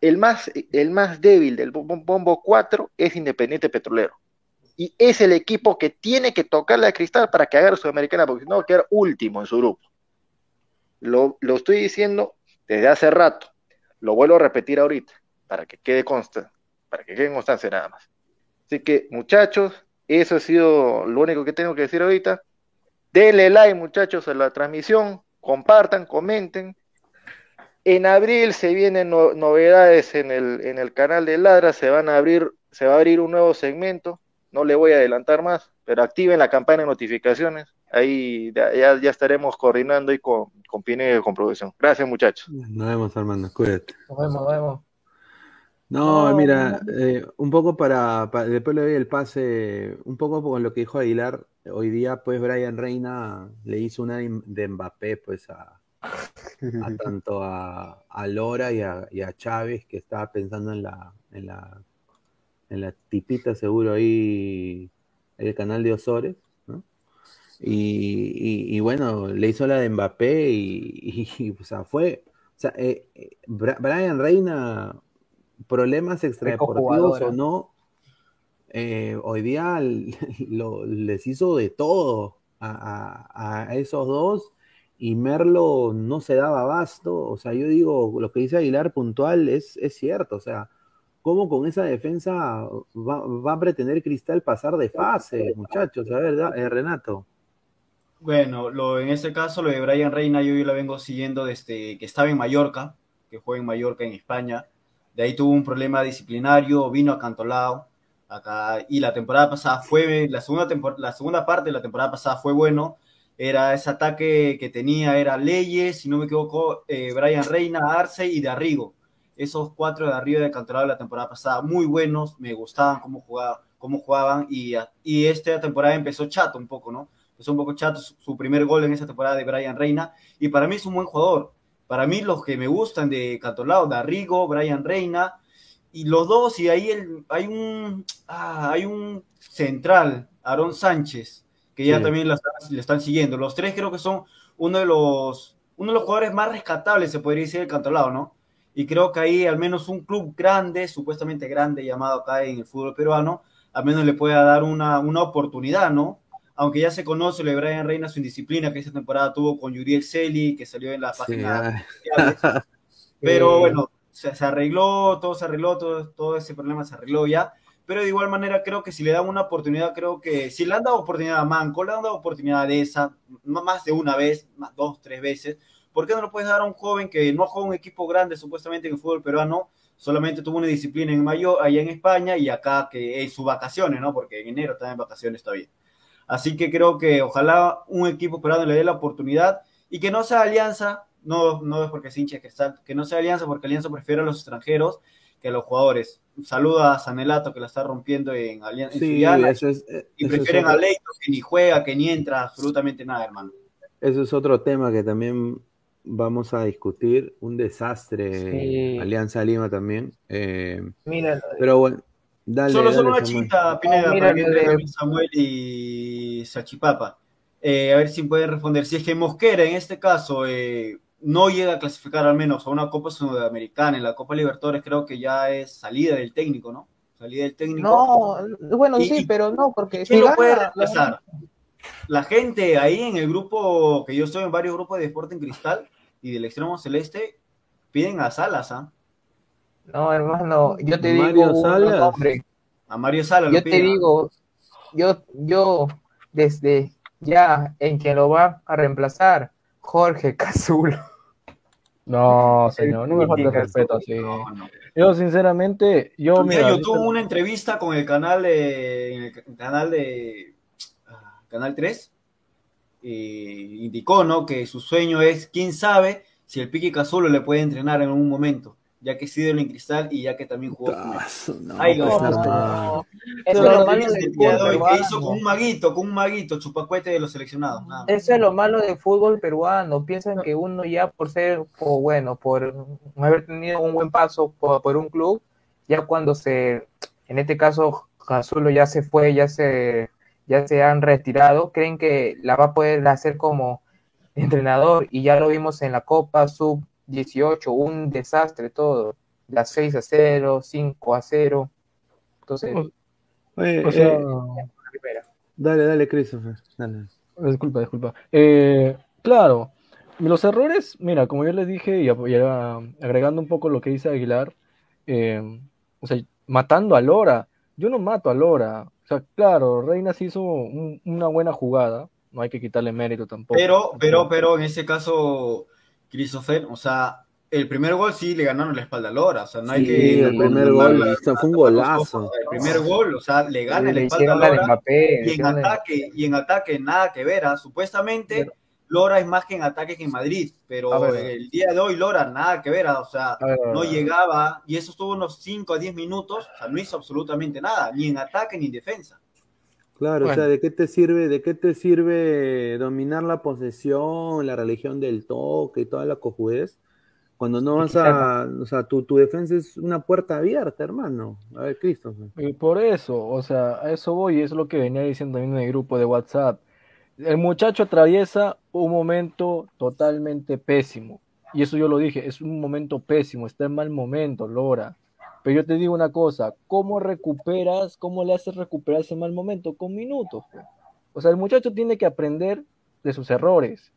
El más, el más débil del bombo 4 es Independiente Petrolero y es el equipo que tiene que tocarle a Cristal para que haga Sudamericana, porque si no va a quedar último en su grupo. Lo, lo estoy diciendo desde hace rato, lo vuelvo a repetir ahorita, para que quede consta, para que quede constancia nada más. Así que, muchachos, eso ha sido lo único que tengo que decir ahorita. Denle like, muchachos, a la transmisión, compartan, comenten. En abril se vienen novedades en el, en el canal de Ladra, se van a abrir, se va a abrir un nuevo segmento, no le voy a adelantar más, pero activen la campana de notificaciones, ahí ya, ya estaremos coordinando y con, con Pine y con producción. Gracias muchachos. Nos vemos Armando, cuídate. Nos vemos, nos vemos. No, mira, eh, un poco para, después le doy el pase, un poco con lo que dijo Aguilar, hoy día pues Brian Reina le hizo una de Mbappé pues a, a tanto a, a Lora y a, y a, Chávez que estaba pensando en la, en la en la tipita seguro ahí en el canal de Osores, ¿no? Y, y, bueno, le hizo la de Mbappé y, y o sea, fue, o sea, eh, eh Brian Reina problemas extradeportivos o no, eh, hoy día lo, les hizo de todo a, a, esos dos y Merlo no se daba abasto. O sea, yo digo, lo que dice Aguilar puntual es, es cierto. O sea, ¿cómo con esa defensa va, a pretender Cristal pasar de fase, muchachos? A ver, eh, Renato. Bueno, lo, en este caso, lo de Brian Reina, yo, yo la vengo siguiendo desde que estaba en Mallorca, que juega en Mallorca, en España de ahí tuvo un problema disciplinario, vino a Cantolao, acá, y la temporada pasada fue, la segunda, la parte de la temporada pasada fue bueno, era ese ataque que tenía, era Leyes, si no me equivoco, eh, Brian Reina, Arce y Darrigo. Esos cuatro de arriba de Cantolao de la temporada pasada, muy buenos, me gustaban cómo, jugaba, cómo jugaban, y, y esta temporada empezó chato un poco, ¿no? Empezó un poco chato su, su primer gol en esa temporada de Brian Reina, y para mí es un buen jugador para mí los que me gustan de Catolao, Darrigo, Brian Reina, y los dos, y ahí el, hay, un, ah, hay un central, Aaron Sánchez, que ya también le están siguiendo. Los tres creo que son uno de los, uno de los jugadores más rescatables, se podría decir, del Cantolao, ¿no? Y creo que ahí al menos un club grande, supuestamente grande, llamado acá en el fútbol peruano, al menos le pueda dar una, una oportunidad, ¿no? aunque ya se conoce lo de Brian Reina, su indisciplina que esta temporada tuvo con Yuriel Celi, que salió en la página. pero bueno, se, arregló, todo se arregló, todo, todo ese problema se arregló ya. Pero de igual manera creo que si le dan una oportunidad, creo que si le han dado oportunidad a Manco, le han dado oportunidad de esa, más de una vez, más, dos, tres veces, ¿por qué no lo puedes dar a un joven que no juega un equipo grande supuestamente en el fútbol peruano, solamente tuvo una disciplina en mayo allá en España y acá que es sus vacaciones, ¿no? Porque en enero está en vacaciones todavía. Así que creo que ojalá un equipo esperado le dé la oportunidad y que no sea Alianza, no, no es porque se hinche que está, que no sea Alianza porque Alianza prefiere a los extranjeros que a los jugadores. Un saludo a Sanelato que la está rompiendo en Alianza sí, y prefieren a Leito que ni juega, que ni entra absolutamente nada, hermano. Eso es otro tema que también vamos a discutir, un desastre Alianza Lima también. Eh, Mira, pero bueno, solo, solo una chiquita, Pineda, para que Samuel y Sachipapa. Eh, a ver si pueden responder. Si es que Mosquera, en este caso, eh, no llega a clasificar al menos a una Copa Sudamericana, en la Copa Libertadores creo que ya es salida del técnico, ¿no? Salida del técnico. No, bueno, sí, pero no, porque si lo puede reemplazar? La gente ahí en el grupo, que yo estoy en varios grupos de Deporte en Cristal y del Extremo Celeste, piden a Salas, ¿ah? No, hermano, yo te digo, hombre, a Mario Salas. Yo te digo, yo, yo desde ya en que lo va a reemplazar, Jorge Cazulo. No, señor, no me falta respeto así. Yo, sinceramente, yo mira. Yo tuve una entrevista con el canal de. el canal de. Canal 3. Y indicó, ¿no? Que su sueño es, quién sabe, si el Piqui Cazulo le puede entrenar en un momento ya que sí en cristal y ya que también jugó. Ay, no, no, Eso es lo malo del fútbol que hizo con un maguito, con un maguito, chupacuete de los seleccionados. Eso es lo malo del fútbol peruano. Piensan que uno ya por ser, o bueno, por haber tenido un buen paso por, un club, ya cuando se, en este caso, Jazulo ya se fue, ya se, ya se han retirado, creen que la va a poder hacer como entrenador y ya lo vimos en la Copa Sub 18, un desastre todo. Las 6 a 0, 5 a 0. Entonces. Oye, O sea, eh, dale, dale, Christopher. Dale. Disculpa, disculpa. Eh, claro, los errores, mira, como yo les dije, y, agregando un poco lo que dice Aguilar, eh, o sea, matando a Lora. Yo no mato a Lora. O sea, claro, Reina sí hizo un- una buena jugada, no hay que quitarle mérito tampoco. Pero, pero, pero en ese caso, Christopher, o sea, el primer gol sí le ganaron la espalda a Lora, o sea, no hay Sí, que... el primer no- gol, no- o sea, fue un golazo. El primer gol, o sea, le gana la espalda a la Lora. Mbappé. Y en la ataque, y en ataque nada que ver, ¿ah? supuestamente Pero- Lora es más que en ataque que en Madrid, pero ver. el día de hoy Lora nada que ver, o sea, ver, no llegaba y eso estuvo unos 5 a 10 minutos, o sea, no hizo absolutamente nada, ni en ataque ni en defensa. Claro, o Bueno. sea, ¿de qué te sirve, de qué te sirve dominar la posesión, la religión del toque y toda la cojudez? Cuando no vas a, o sea, tu, tu defensa es una puerta abierta, hermano. A ver, Christopher. Y por eso, o sea, a eso voy, y es lo que venía diciendo también en el grupo de WhatsApp. El muchacho atraviesa un momento totalmente pésimo. Y eso yo lo dije, es un momento pésimo, está en mal momento, Lora. Pero yo te digo una cosa, ¿cómo recuperas, cómo le haces recuperar ese mal momento? Con minutos. pues. O sea, el muchacho tiene que aprender de sus errores.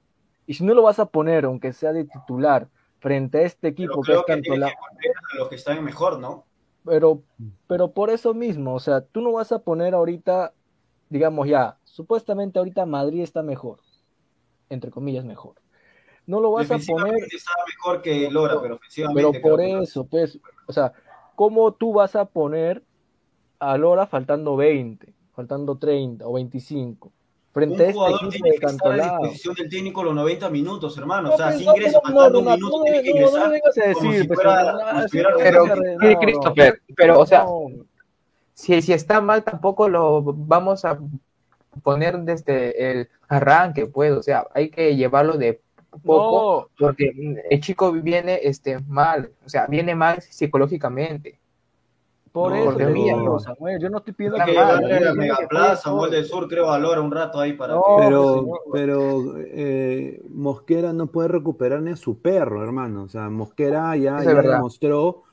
Y si no lo vas a poner, aunque sea de titular, frente a este Pero equipo que es que tanto la... a los que están mejor, ¿no? Pero, pero por eso mismo, o sea, tú no vas a poner ahorita, digamos ya, supuestamente ahorita Madrid está mejor, entre comillas mejor. No lo vas a poner, está mejor que Lora, pero ofensivamente... pero por no. eso, pues, o sea, ¿cómo tú vas a poner a Lora faltando 20, faltando 30 o 25? Frente a Un este jugador tiene de que estar a disposición del técnico los 90 minutos, hermano. No, o sea, pues, si no, ingresa pero no, faltando un no, minuto, no, tiene que no, no ingresar vengas a como decir, si pues, fuera- no, como no, si sí, fuera Pero, no, sí, no, Christopher, pero, o sea, no. Si, si está mal, tampoco lo vamos a poner desde el arranque, pues, o sea, hay que llevarlo de poco, No, porque el chico viene este, mal, o sea, viene mal psicológicamente. por No, eso te mía, digo, no. Samuel, yo no estoy pidiendo que Megaplaza, todo. del Sur, creo, a Lora un rato ahí para No, que... Pero, pero eh, Mosquera no puede recuperar ni a su perro, hermano. O sea, Mosquera ya, ya verdad. demostró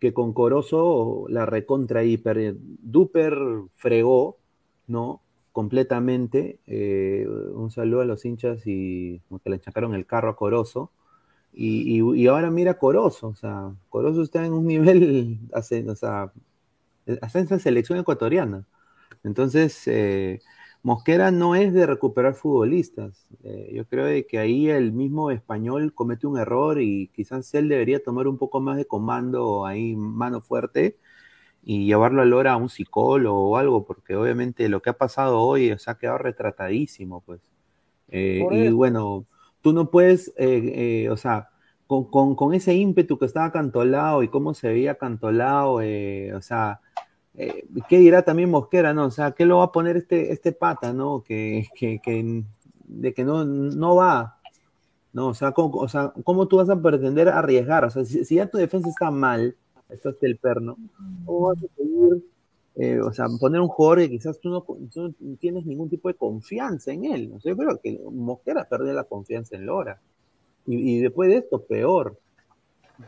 que con Corozo la recontra hiper duper fregó, ¿no? Completamente. Eh, un saludo a los hinchas y que le enchacaron el carro a Corozo. Y, y- ahora mira Corozo, o sea, Corozo está en un nivel, o sea, hasta en esa selección ecuatoriana. Entonces, eh, Mosquera no es de recuperar futbolistas. Eh, yo creo de que ahí el mismo español comete un error y quizás él debería tomar un poco más de comando ahí, mano fuerte, y llevarlo a Lora a un psicólogo o algo, porque obviamente lo que ha pasado hoy se ha quedado retratadísimo, pues. Eh, y eso. bueno, tú no puedes, eh, o sea, con, con- con ese ímpetu que estaba Cantolao y cómo se veía Cantolao, eh, o sea, eh, ¿qué dirá también Mosquera, no? O sea, ¿qué lo va a poner este, este pata, no? Que, que, que- de que no, no va, ¿no? O sea, ¿cómo, ¿cómo tú vas a pretender arriesgar? O sea, si, ya tu defensa está mal, esto es el perno, ¿cómo vas a seguir, eh, o sea, poner un jugador que quizás tú no, tú no tienes ningún tipo de confianza en él? O sea, yo creo que Mosquera perdió la confianza en Lora. Y, y después de esto, peor.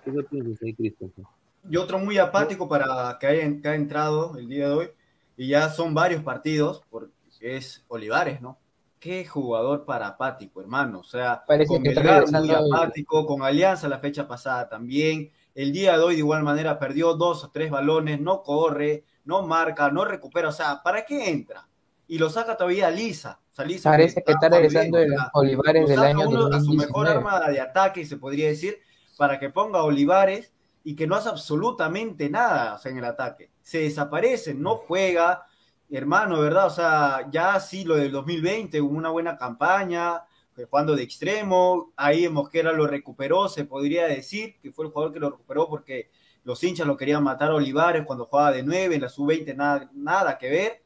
¿Qué piensas ahí, Christopher? Y otro muy apático para que haya, que haya entrado el día de hoy, y ya son varios partidos, porque es Olivares, ¿no? Qué jugador para apático, hermano. O sea, Parece con que muy apático, con Alianza la fecha pasada también. El día de hoy de igual manera perdió dos o tres balones, no corre, no marca, no recupera. O sea, ¿para qué entra? Y lo saca todavía Lisa. O sea, Lisa Parece que está regresando bien, Olivares del año uno a su mejor 2019. arma de ataque, se podría decir, para que ponga a Olivares y que no hace absolutamente nada en el ataque. Se desaparece, no juega, hermano, ¿verdad? O sea, ya sí lo del 2020 hubo una buena campaña, fue jugando de extremo, ahí Mosquera lo recuperó, se podría decir que fue el jugador que lo recuperó porque los hinchas lo querían matar a Olivares cuando jugaba de 9, en la sub-20 nada, nada que ver,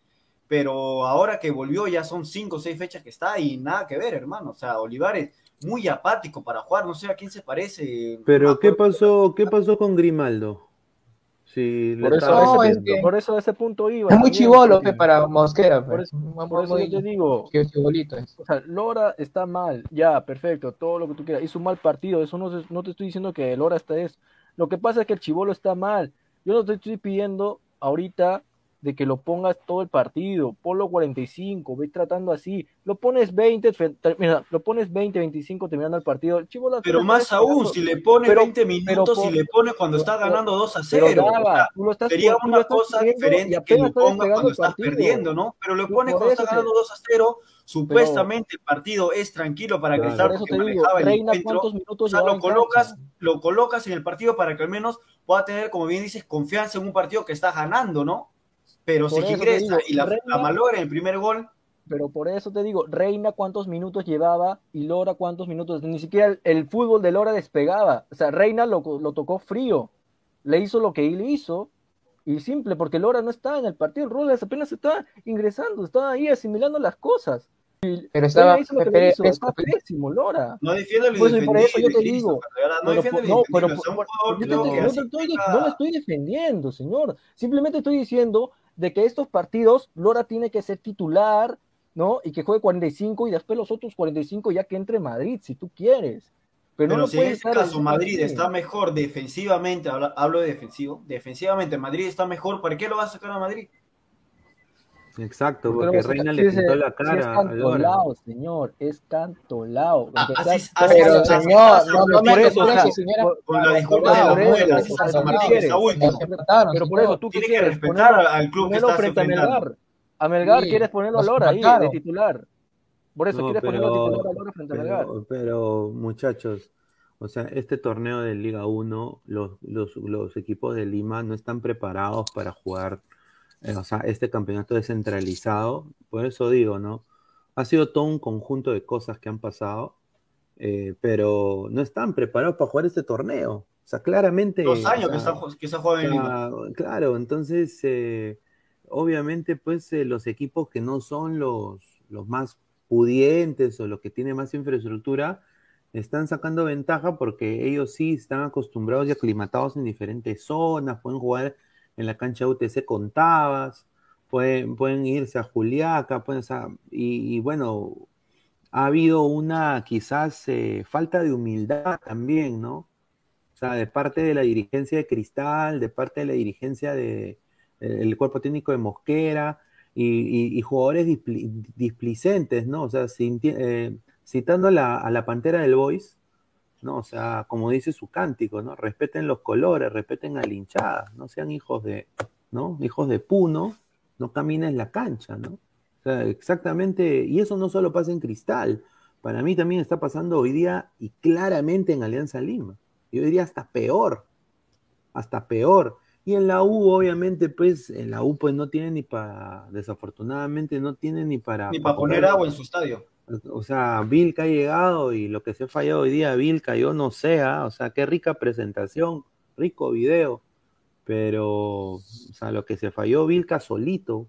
pero ahora que volvió ya son 5 o 6 fechas que está y nada que ver, hermano. O sea, Olivares muy apático para jugar, no sé a quién se parece. Pero ¿qué pasó, qué pasó con Grimaldo? Sí, Por eso, No, es que- por eso a ese punto iba. Es muy chivolo porque- para Mosquera. Por eso, por eso muy- yo te digo, que chibolito es. o sea, Lora está mal, ya, perfecto, todo lo que tú quieras. Hizo un mal partido, eso no, no te estoy diciendo que Lora está es. Lo que pasa es que el chivolo está mal. Yo no te estoy pidiendo ahorita de que lo pongas todo el partido, ponlo 45, ve tratando así, lo pones 20, mira, lo pones 20, 25 terminando el partido. El Chivo pero más aún, si le pones 20 minutos, y le pones cuando está ganando 2 a 0, sería una cosa diferente que lo pongas cuando estás perdiendo, ¿no? Pero lo pones cuando está ganando 2 a 0, supuestamente el partido es tranquilo para que claro. porque manejaba el Reina, encuentro, minutos o sea, lo colocas, lo colocas en el partido para que al menos pueda tener, como bien dices, confianza en un partido que está ganando, ¿no? Pero si ingresa y la, la malogra en el primer gol. Pero por eso te digo, Reina cuántos minutos llevaba y Lora cuántos minutos. Ni siquiera el, fútbol de Lora despegaba. O sea, Reina lo, lo tocó frío. Le hizo lo que él hizo y simple, porque Lora no está en el partido, Robles apenas está ingresando, está ahí asimilando las cosas. Pero estaba, hizo lo que hizo, está pésimo, Lora. No defiendo el pues, por eso yo te digo. No, no, pero, no lo estoy defendiendo, señor. Simplemente estoy diciendo de que estos partidos Lora tiene que ser titular, ¿no? Y que juegue 45 y después los otros 45 ya que entre Madrid, si tú quieres. Pero, no si en este caso Madrid está mejor defensivamente, hablo, de defensivo, defensivamente Madrid está mejor, ¿para qué lo va a sacar a Madrid? Exacto, porque Reina le pintó la cara. es cantolao, señor, es cantolao. Ah, así, pero, señor, no, no, por eso, con la disculpa de la muela, San Martín. Pero por eso tú tienes que respetar al club que está frente a Melgar. A Melgar quieres ponerlo a Lora ahí, de titular. Por eso quieres ponerlo a titular a Lora frente a Melgar. Pero, muchachos, o sea, este torneo de Liga 1, los, los, los equipos de Lima no están preparados para jugar o sea, este campeonato descentralizado, por eso digo, ¿no? Ha sido todo un conjunto de cosas que han pasado, eh, pero no están preparados para jugar este torneo. O sea, claramente. Dos años que, se juega en Lima. Claro, entonces, eh, obviamente, pues los equipos que no son los, los más pudientes o los que tienen más infraestructura, están sacando ventaja porque ellos sí están acostumbrados y aclimatados en diferentes zonas, pueden jugar en la cancha UTC con Tabas, pueden, pueden irse a Juliaca, pueden, y, bueno, ha habido una quizás eh, falta de humildad también, ¿no? O sea, de parte de la dirigencia de Cristal, de parte de la dirigencia del de, cuerpo técnico de Mosquera y, jugadores displicentes, ¿no? O sea, eh, citando a la, a la Pantera del Boys, ¿no? O sea, como dice su cántico, ¿no? Respeten los colores, respeten a la hinchada, no sean hijos de, ¿no? Hijos de Puno, no caminen la cancha, ¿no? O sea, exactamente, y eso no solo pasa en Cristal, para mí también está pasando hoy día y claramente en Alianza Lima. Yo diría hasta peor, hasta peor. Y en la U, obviamente, pues, en la U, pues no tiene ni para, desafortunadamente, no tiene ni para... Ni para poner agua en su estadio. O sea, Vilca ha llegado y lo que se ha fallado hoy día, Vilca, yo no sé, ¿ah? o sea, qué rica presentación, rico video, pero, o sea, lo que se falló Vilca solito,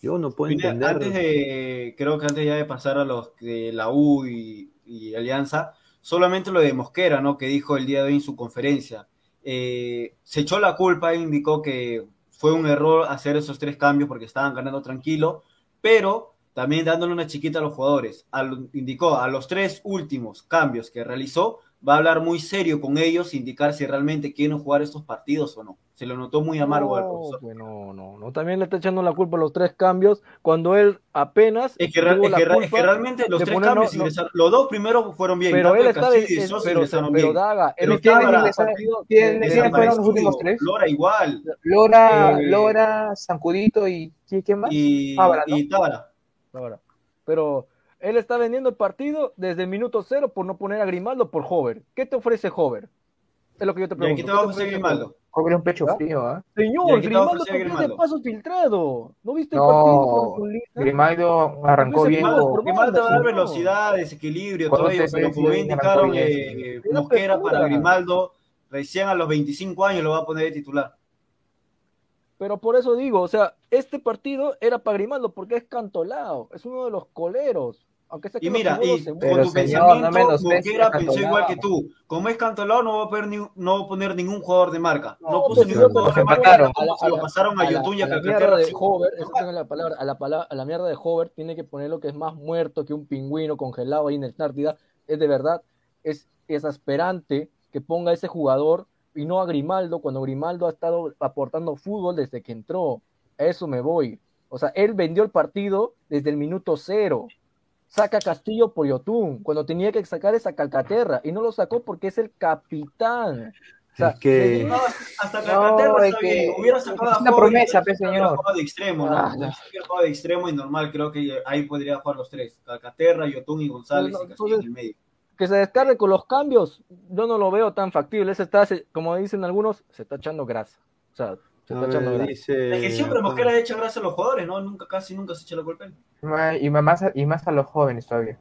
yo no puedo entender. Antes de, creo que antes ya de pasar a los de la U y, Alianza, solamente lo de Mosquera, ¿no? Que dijo el día de hoy en su conferencia. Eh, se echó la culpa e indicó que fue un error hacer esos tres cambios porque estaban ganando tranquilo, pero también dándole una chiquita a los jugadores. indicó a los tres últimos cambios que realizó, va a hablar muy serio con ellos, indicar si realmente quieren jugar estos partidos o no. Se lo notó muy amargo al profesor. No, no, no, también le está echando la culpa a los tres cambios cuando él apenas. Es que, realmente los tres cambios los dos primeros fueron bien. Pero él está de, pero, pero, Daga, él ¿quiénes fueron los últimos tres? Lora igual. Lora, eh, Lora, Sancudito y ¿quién más? Y, y Tábara. Ahora, pero él está vendiendo el partido desde el minuto cero por no poner a Grimaldo por Hover. ¿Qué te ofrece Hover? Es lo que yo te pregunto. ¿Y aquí te va a ofrecer Grimaldo? Hover es un pecho frío, ¿ah? Señor, Grimaldo te ofrece paso filtrado. ¿No viste el partido con Grimaldo arrancó bien. Grimaldo, Grimaldo va a dar velocidad, desequilibrio, todo ello, pero como indicaron, eh, Mosquera para Grimaldo, recién a los 25 años lo va a poner de titular. Pero por eso digo, o sea, este partido era para Grimaldo porque es cantolado, es uno de los coleros. Aunque y mira, y con tu pensamiento, no pensó igual que tú. Como es cantolado, no va a poner, ni, no va a poner ningún jugador de marca. No, puso ningún jugador de marca. Se lo pasaron a Yotun y a Calcaterra. de Hover, la palabra, a la, palabra, a la mierda de Hover tiene que poner lo que es más muerto que un pingüino congelado ahí en el Antártida. Es de verdad, es exasperante que ponga ese jugador y no a Grimaldo, cuando Grimaldo ha estado aportando fútbol desde que entró. A eso me voy. O sea, él vendió el partido desde el minuto cero. Saca Castillo por Yotun, cuando tenía que sacar esa Calcaterra, y no lo sacó porque es el capitán. O sea, Es que- No, hasta Calcaterra No, es está bien. que Hubiera sacado es a una Joven, promesa, pe, señor. a de extremo, ¿no? Ah, de extremo y normal, creo que ahí podría jugar los tres. Calcaterra, Yotun y González No, no, y Castillo en el medio. Que se descargue con los cambios, yo no lo veo tan factible. Ese está, se- como dicen algunos, se está echando grasa. O sea, se A está echando grasa. dice Es que siempre. Mosquera echa gracias a los jugadores, ¿no? Nunca, casi nunca se echa la culpa. Y más, a- y más a los jóvenes todavía.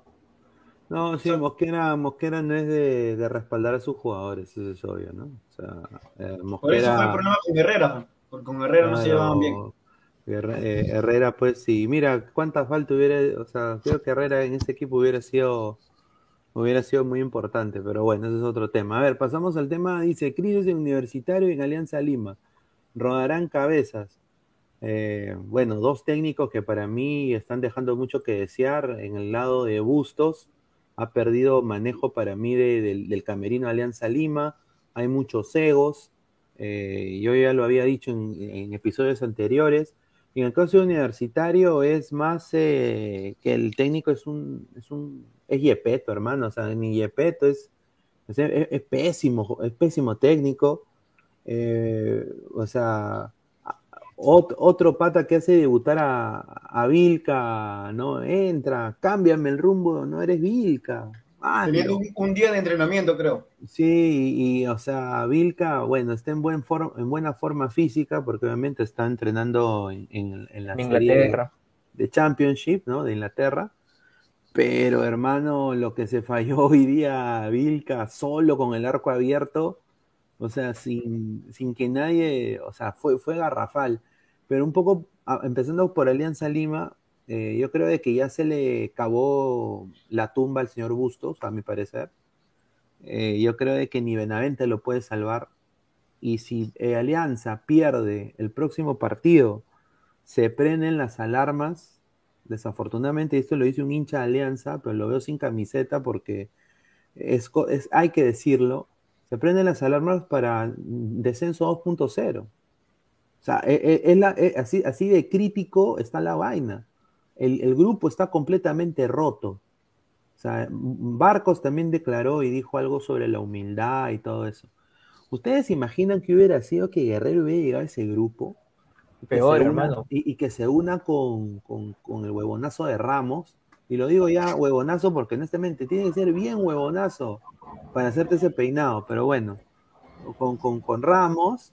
No, sí, Mosquera, Mosquera no es de, de respaldar a sus jugadores, eso es obvio, ¿no? O sea, eh, Mosquera... Por eso fue el problema con Herrera, porque con Herrera no se llevaban bien. Herre- eh, Herrera, pues sí, mira cuánta falta hubiera, o sea, creo que Herrera en ese equipo hubiera sido, hubiera sido muy importante, pero bueno, ese es otro tema. A ver, pasamos al tema, dice, crisis en Universitario en Alianza Lima, rodarán cabezas. Eh, bueno, dos técnicos que para mí están dejando mucho que desear en el lado de Bustos, ha perdido manejo para mí de- del, camerino Alianza Lima, hay muchos egos, eh, yo ya lo había dicho en, episodios anteriores. Y en el caso de universitario es más eh, que el técnico es un, es Yepeto, hermano. O sea, ni Yepeto es, es, es- es pésimo, es pésimo técnico. Eh, o sea, ot- otro pata que hace debutar a, a Vilca, ¿no? Entra, cámbiame el rumbo, no eres Vilca. Teniendo un, un día de entrenamiento, creo. Sí, y, y, o sea, Vilca, bueno, está en, buen for- en buena forma física porque obviamente está entrenando en, en- en la serie Inglaterra. de Championship, ¿no? De Inglaterra. Pero, hermano, lo que se falló hoy día Vilca solo con el arco abierto, o sea, sin, sin que nadie, o sea, fue, fue garrafal. Pero un poco, empezando por Alianza Lima, eh, yo creo de que ya se le cavó la tumba al señor Bustos, a mi parecer. Eh, yo creo de que ni Benavente lo puede salvar. Y si eh, Alianza pierde el próximo partido, se prenden las alarmas. Desafortunadamente, esto lo dice un hincha de Alianza, pero lo veo sin camiseta porque es, es- hay que decirlo. Se prenden las alarmas para descenso 2.0. O sea, e- e- es la- es así, así de crítico está la vaina. El, el grupo está completamente roto. O sea, Barcos también declaró y dijo algo sobre la humildad y todo eso. ¿Ustedes imaginan que hubiera sido que Guerrero hubiera llegado a ese grupo? Y que Peor, se una- hermano. Y, y que se una con, con- con el huevonazo de Ramos. Y lo digo ya huevonazo porque honestamente tiene que ser bien huevonazo para hacerte ese peinado. Pero bueno, con, con, con Ramos,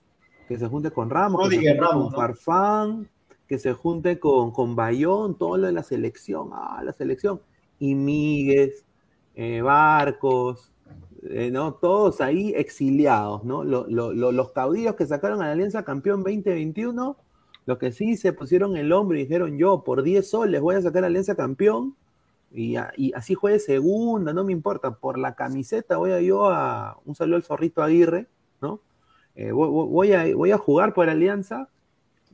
que se junte con Ramos, que se Ramos, con ¿no? Farfán, que se junte con, con Bayón, todo lo de la selección, ah, la selección, y Míguez, eh, Barcos, eh, ¿no? Todos ahí exiliados, ¿no? Lo- lo- lo- los caudillos que sacaron a la Alianza Campeón 2021, los que sí se pusieron el hombro y dijeron, yo por 10 soles voy a sacar a Alianza Campeón, y, así juegue segunda, no me importa, por la camiseta voy a yo a, un saludo al zorrito Aguirre, ¿no? Eh, voy a, voy a jugar por Alianza,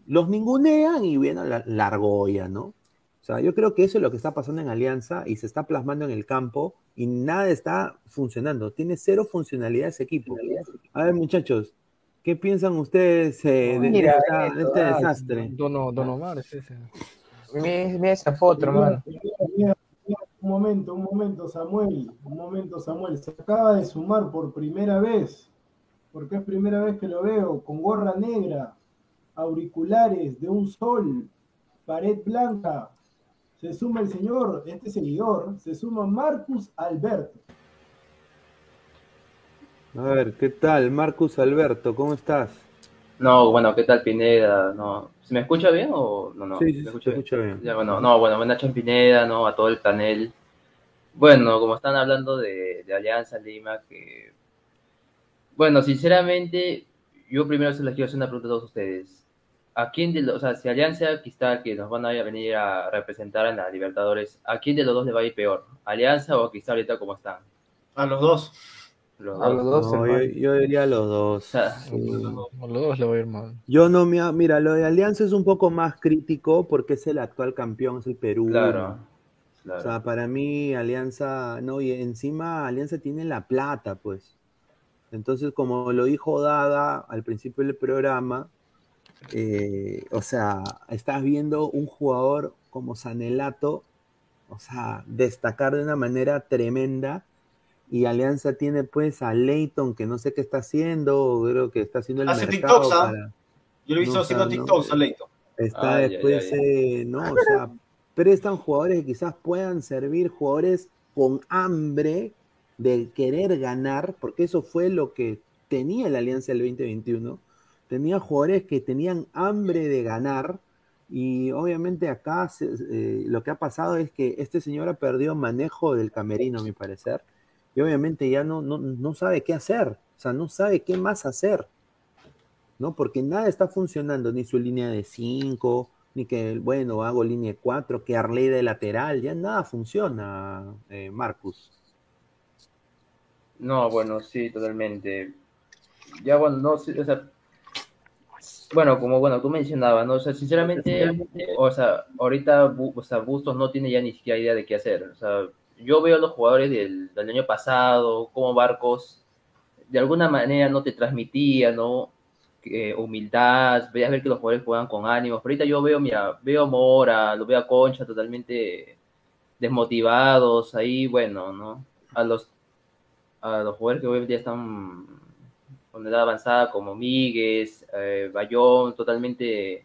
los ningunean y viene la, la argolla, ¿no? O sea, yo creo que eso es lo que está pasando en Alianza y se está plasmando en el campo y nada está funcionando. Tiene cero funcionalidad ese equipo. A ver, muchachos, ¿qué piensan ustedes eh, de, de Mira, esta- de este ah, desastre? Don, Don Omar es ese. Mira, mira esa foto, hermano. Mira, mira, mira, Un momento, un momento, Samuel. Un momento, Samuel. Se acaba de sumar por primera vez, porque es primera vez que lo veo, con gorra negra, auriculares de un sol, pared blanca. Se suma el señor, este seguidor, se suma Marcus Alberto. A ver, ¿qué tal? Marcus Alberto, ¿cómo estás? No, bueno, ¿qué tal Pineda? No, ¿se me escucha bien o no? no Sí, sí, ¿me se escucha escucha bien. Ya, bueno, no, bueno, buenas noches Pineda, ¿no? A todo el panel. Bueno, como están hablando de, de Alianza Lima, que... Bueno, sinceramente, yo primero se les quiero hacer una pregunta a todos ustedes. ¿A quién de los, o sea, si Alianza Cristal, que nos van a venir a representar en la Libertadores, ¿a quién de los dos le va a ir peor? ¿Alianza o Cristal ahorita como están? A los dos. Los A dos. los dos, No, yo, yo diría los dos. O sea, Sí. A los dos le voy a ir mal. Yo no me... Mira, lo de Alianza es un poco más crítico porque es el actual campeón, es el Perú. claro, O claro. sea, para mí Alianza, no, y encima Alianza tiene la plata, pues. Entonces, como lo dijo Dada al principio del programa, eh, o sea, estás viendo un jugador como Sanelato, o sea, destacar de una manera tremenda. Y Alianza tiene pues a Leighton, que no sé qué está haciendo, creo que está haciendo el Hace mercado TikToks, ¿ah? para- Yo lo he visto No, haciendo o sea, no, TikToks, a Leito. Está después, eh, ¿no? O sea, prestan jugadores que quizás puedan servir, jugadores con hambre de querer ganar, porque eso fue lo que tenía la Alianza del 2021. Tenía jugadores que tenían hambre de ganar, y obviamente acá se- eh, lo que ha pasado es que este señor ha perdido manejo del camerino, a mi parecer, y obviamente ya no, no, no sabe qué hacer, o sea, no sabe qué más hacer. ¿no? Porque nada está funcionando, ni su línea de 5, ni que, bueno, hago línea de 4, que Arley de lateral, ya nada funciona, eh, Marcus. No, bueno, sí, totalmente. Ya, bueno, no o sea, bueno, como bueno, tú mencionabas, ¿no? O sea, sinceramente, o sea, ahorita, o sea, Bustos no tiene ya ni siquiera idea de qué hacer. O sea, yo veo a los jugadores del, año pasado, como Barcos, de alguna manera no te transmitía, ¿no? Que, humildad, veías ver que los jugadores juegan con ánimos. Pero ahorita yo veo, mira, veo a Mora, lo veo a Concha totalmente desmotivados, ahí, bueno, ¿no? A los a los jugadores que en día están con edad avanzada como Míguez, eh, Bayón, totalmente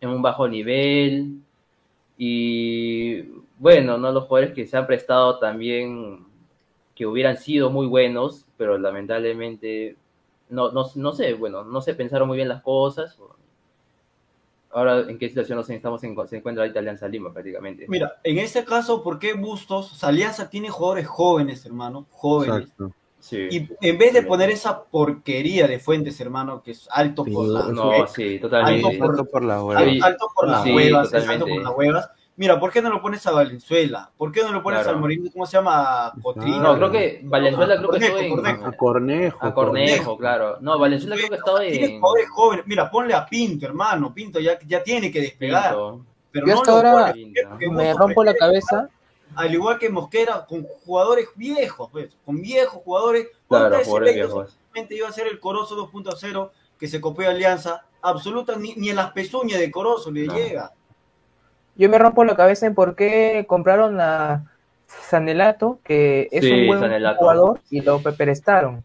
en un bajo nivel. Y bueno, ¿no? Los jugadores que se han prestado también, que hubieran sido muy buenos, pero lamentablemente, no, no, no sé, bueno, no se pensaron muy bien las cosas. Ahora, ¿en qué situación nos estamos en- se encuentra ahorita Alianza Lima prácticamente? Mira, en este caso, ¿por qué Bustos? O sea, Alianza tiene jugadores jóvenes, hermano, jóvenes. Exacto. Sí. Y en vez de poner esa porquería de Fuentes, hermano, que es alto por la, No, sí, totalmente. Alto por- Alto por la hueva. al- Sí. alto por las Sí, huevas, alto por las huevas. Mira, ¿por qué no lo pones a Valenzuela? ¿Por qué no lo pones Claro. al Morino? ¿Cómo se llama? Cotrino. No, creo que Valenzuela creo que Cornejo, estuvo en... Cornejo. A Cornejo. A Cornejo, claro. No, Valenzuela creo que estaba en... jóvenes. Mira, ponle a Pinto, hermano. Pinto ya, ya tiene que despegar. Pinto. Pero Yo no hasta ahora pones, Me rompo la cabeza. al igual que Mosquera, con jugadores viejos, pues, con viejos jugadores. Claro, jugadores viejos. simplemente iba a ser el Corozo 2.0 que se copió de Alianza. Absoluta, ni, ni en las pezuñas de Corozo le No. llega. Yo me rompo la cabeza en por qué compraron a Sanelato, que es Sí, un buen Sanelato. jugador, y lo prestaron.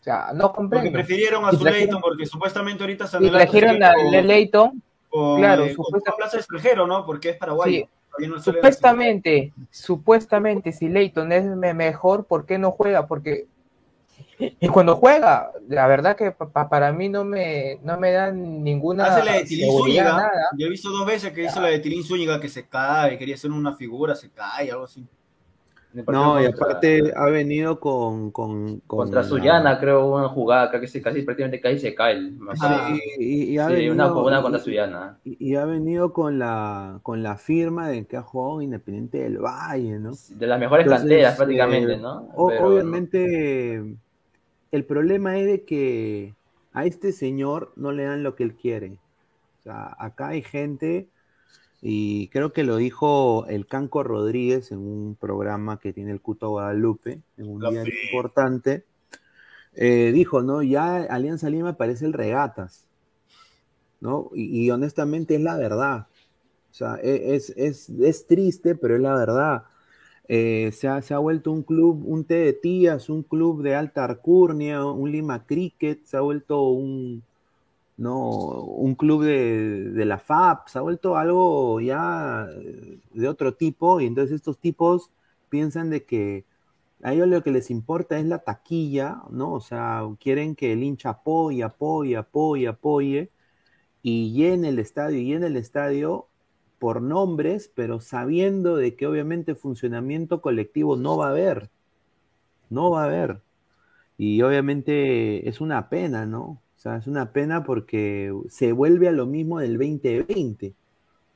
O sea, no Porque comprendo. prefirieron a Y su trajeron- Leighton, porque supuestamente ahorita Y Sanelato trajeron sigue a con- Leighton, con, claro, eh, con supuesta- una plaza extranjero, ¿no? Porque es paraguayo. Sí. No supuestamente, supuestamente, si Leighton es me- mejor, ¿por qué no juega? Porque y cuando juega, la verdad que pa- pa- para mí no me, no me dan ninguna Hace la de Tilín Zúñiga. nada. Yo he visto dos veces que hizo la de Tilín Zúñiga que se cae, quería hacer una figura, se cae, algo así. No, y contra- aparte ha venido con. con, con Contra la- Sullana, creo, una jugada, que se, casi prácticamente casi se cae. el- acuerdo. y, y ha Sí, venido, una, contra Sullana. y- y ha venido con la, con la firma de que ha jugado Independiente del Valle, ¿no? De las mejores Entonces, canteras prácticamente, eh, ¿no? Pero- obviamente, el problema es de que a este señor no le dan lo que él quiere. O sea, acá hay gente, y creo que lo dijo el Canco Rodríguez en un programa que tiene el Cuto Guadalupe, en un La día fe. importante. eh, dijo, ¿no? Ya Alianza Lima parece el regatas, ¿no? Y, y honestamente es la verdad. O sea, e- es, es, es triste, pero es la verdad. Eh, se, ha, se ha vuelto un club, un té de tías, un club de alta arcurnia, un Lima Cricket, se ha vuelto un, no, un club de, de la FAP, se ha vuelto algo ya eh, de otro tipo, y entonces estos tipos piensan de que a ellos lo que les importa es la taquilla, ¿no? O sea, quieren que el hincha apoye, apoye, apoye, apoye, y llene el estadio, y llene el estadio por nombres, pero sabiendo de que obviamente funcionamiento colectivo no va a haber, no va a haber. Y obviamente es una pena, ¿no? O sea, es una pena porque se vuelve a lo mismo del 2020,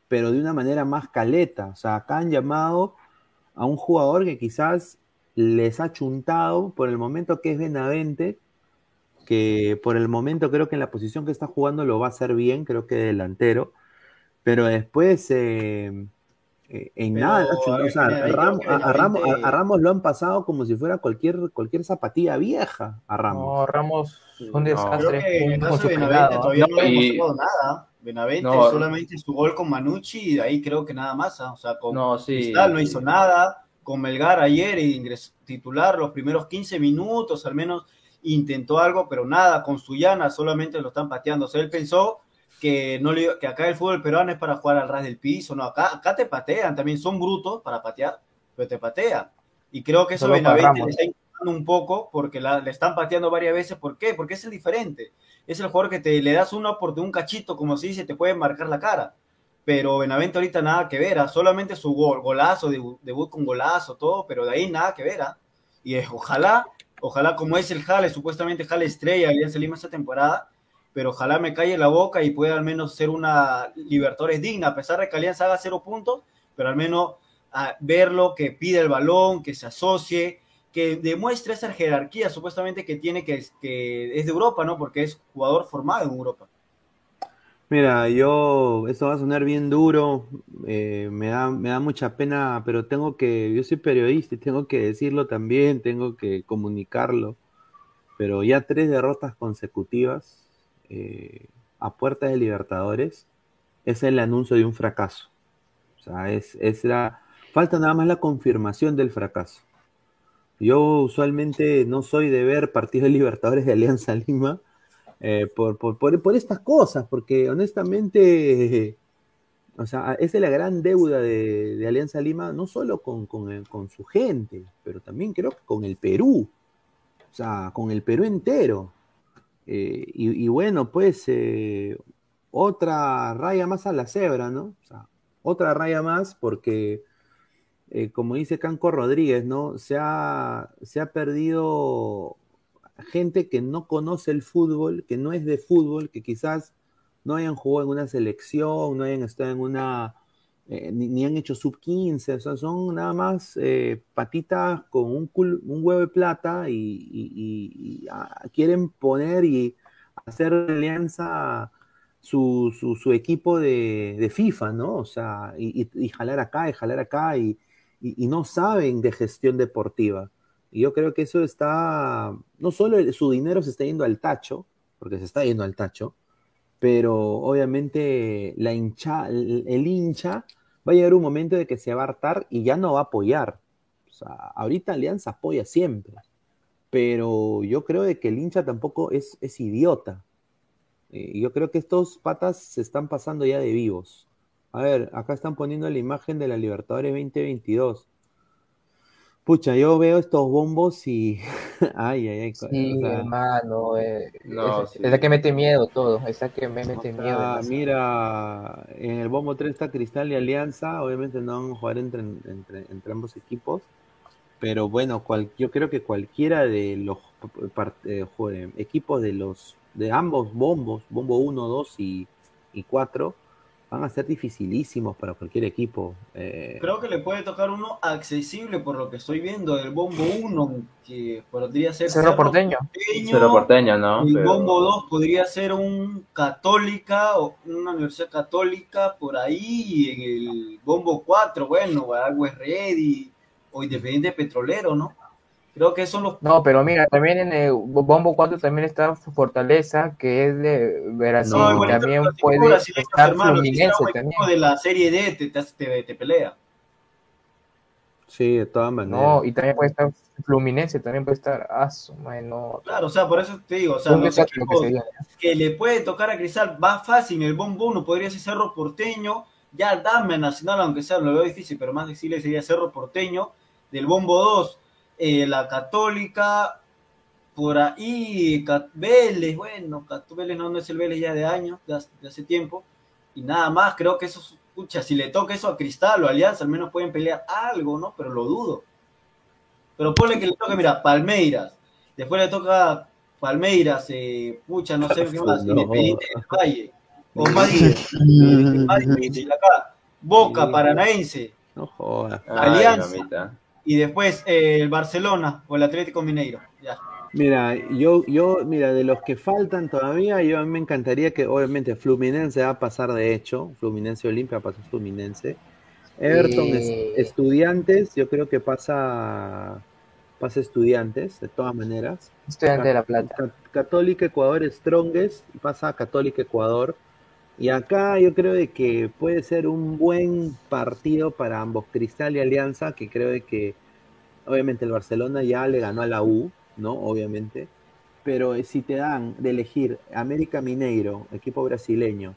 pero de una manera más caleta. O sea, acá han llamado a un jugador que quizás les ha chuntado por el momento que es Benavente, que por el momento creo que en la posición que está jugando lo va a hacer bien, creo que delantero, pero después eh, Eh, en nada, o sea, a, Ramos, a, Ramos, lo han pasado como si fuera cualquier, cualquier zapatilla vieja a Ramos. No, Ramos un desastre. en caso de Benavente todavía no, hemos pasado nada. Benavente solamente su gol con Manucci y de ahí creo que nada más. ¿ah? O sea, con no, Cristal no hizo nada. Con Melgar ayer ingresó titular los primeros 15 minutos, al menos intentó algo, pero nada. Con Suyana solamente lo están pateando. O sea, él pensó que, no le, que acá el fútbol peruano es para jugar al ras del piso, no, acá, acá te patean, también son brutos para patear, pero te patean. Y creo que eso Benavente le está incomodando un poco porque le están pateando varias veces. ¿Por qué? Porque es el diferente. Es el jugador que te le das una oportunidad, un cachito, como se dice, te puede marcar la cara. Pero Benavente ahorita nada que ver, ¿ah? solamente su gol, golazo, debut, con golazo, todo, pero de ahí nada que ver. ¿ah? Y ojalá, ojalá como es el Jale, supuestamente Jale estrella, Alianza Lima esta temporada, pero ojalá me calle la boca y pueda al menos ser una Libertadores digna, a pesar de que Alianza haga cero puntos, pero al menos a verlo, que pide el balón, que se asocie, que demuestre esa jerarquía supuestamente que tiene, que, que es de Europa, ¿no? Porque es jugador formado en Europa. Mira, yo, esto va a sonar bien duro, eh, me, da, me da mucha pena, pero tengo que, yo soy periodista y tengo que decirlo también, tengo que comunicarlo, pero ya tres derrotas consecutivas eh, a puerta de Libertadores es el anuncio de un fracaso. O sea, es, es la, falta nada más la confirmación del fracaso. Yo usualmente no soy de ver partidos de Libertadores de Alianza Lima eh, por, por, por, estas cosas, porque honestamente, o sea, esa es la gran deuda de, Alianza Lima, no solo con, con, con, su gente, pero también creo que con el Perú, o sea, con el Perú entero. Eh, y, bueno, pues eh, otra raya más a la cebra, ¿no? O sea, otra raya más porque, eh, como dice Canco Rodríguez, ¿no? Se ha, se ha perdido gente que no conoce el fútbol, que no es de fútbol, que quizás no hayan jugado en una selección, no hayan estado en una eh, ni, han hecho sub 15, o sea, son nada más eh, patitas con un, un, huevo de plata y, ah, quieren poner y hacer alianza su, su, equipo de, FIFA, ¿no? O sea, y, jalar acá y jalar acá y, no saben de gestión deportiva. Y yo creo que eso está, no solo su dinero se está yendo al tacho, porque se está yendo al tacho, pero obviamente la hincha, el hincha va a llegar un momento de que se va a hartar y ya no va a apoyar. Ahorita Alianza apoya siempre, pero yo creo de que el hincha tampoco es, es idiota. Eh, yo creo que estos patas se están pasando ya de vivos. A ver, acá están poniendo la imagen de la Libertadores 2022. Pucha, yo veo estos bombos y. ay, ay, ay. Sí, hermano. Eh, no, es, la que mete miedo todo. Esa que me mete miedo. Ah, mira, en el bombo 3 está Cristal y Alianza. Obviamente no van a jugar entre, entre, entre ambos equipos. Pero bueno, cual, yo creo que cualquiera de los eh, equipos de los de ambos bombos, bombo 1, 2 y, y 4, van a ser dificilísimos para cualquier equipo. Eh. Creo que le puede tocar uno accesible por lo que estoy viendo, el Bombo 1, que podría ser Cerro, Porteño. Cerro Porteño, ¿no? El Bombo 2 podría ser un Católica o una universidad católica por ahí, en el Bombo 4, bueno, algo es Ready o Independiente Petrolero, ¿no? Creo que son los... No, pero mira, también en el Bombo 4 también está Fortaleza, que es de Brasil, también puede estar Fluminense también. de la Serie D te, te, pelea. Sí, de todas maneras. No, y también puede estar Fluminense, también puede estar Aso, no. Claro, o sea, por eso te digo, o sea, que, le puede tocar a Cristal va fácil, el Bombo 1 podría ser Cerro Porteño, ya dame Nacional, aunque sea, lo veo difícil, pero más difícil sería Cerro Porteño, del Bombo 2 eh, la Católica, por ahí, Vélez, bueno, Vélez no, es el Vélez ya de años, de, hace tiempo, y nada más, creo que eso, escucha, si le toca eso a Cristal o Alianza, al menos pueden pelear algo, ¿no? Pero lo dudo. Pero ponle que le toque, mira, Palmeiras, después le toca Palmeiras, eh, pucha, no sé qué más, Independiente del Valle, o Madrid, Madrid, acá, Boca, Paranaense, no jodas. Alianza y después eh, el Barcelona o el Atlético Mineiro. Ya. Mira, yo, yo, mira, de los que faltan todavía, yo a mí me encantaría que, obviamente, Fluminense va a pasar de hecho, Fluminense Olimpia va a pasar Fluminense. Everton es- Eh. estudiantes, yo creo que pasa pasa estudiantes, de todas maneras. Estudiante de La Plata. Ca- Católica Ecuador Strongest, pasa a Católica Ecuador. Y acá yo creo de que puede ser un buen partido para ambos, Cristal y Alianza, que creo de que obviamente el Barcelona ya le ganó a la U, ¿no? Obviamente. Pero eh, si te dan de elegir América Mineiro, equipo brasileño,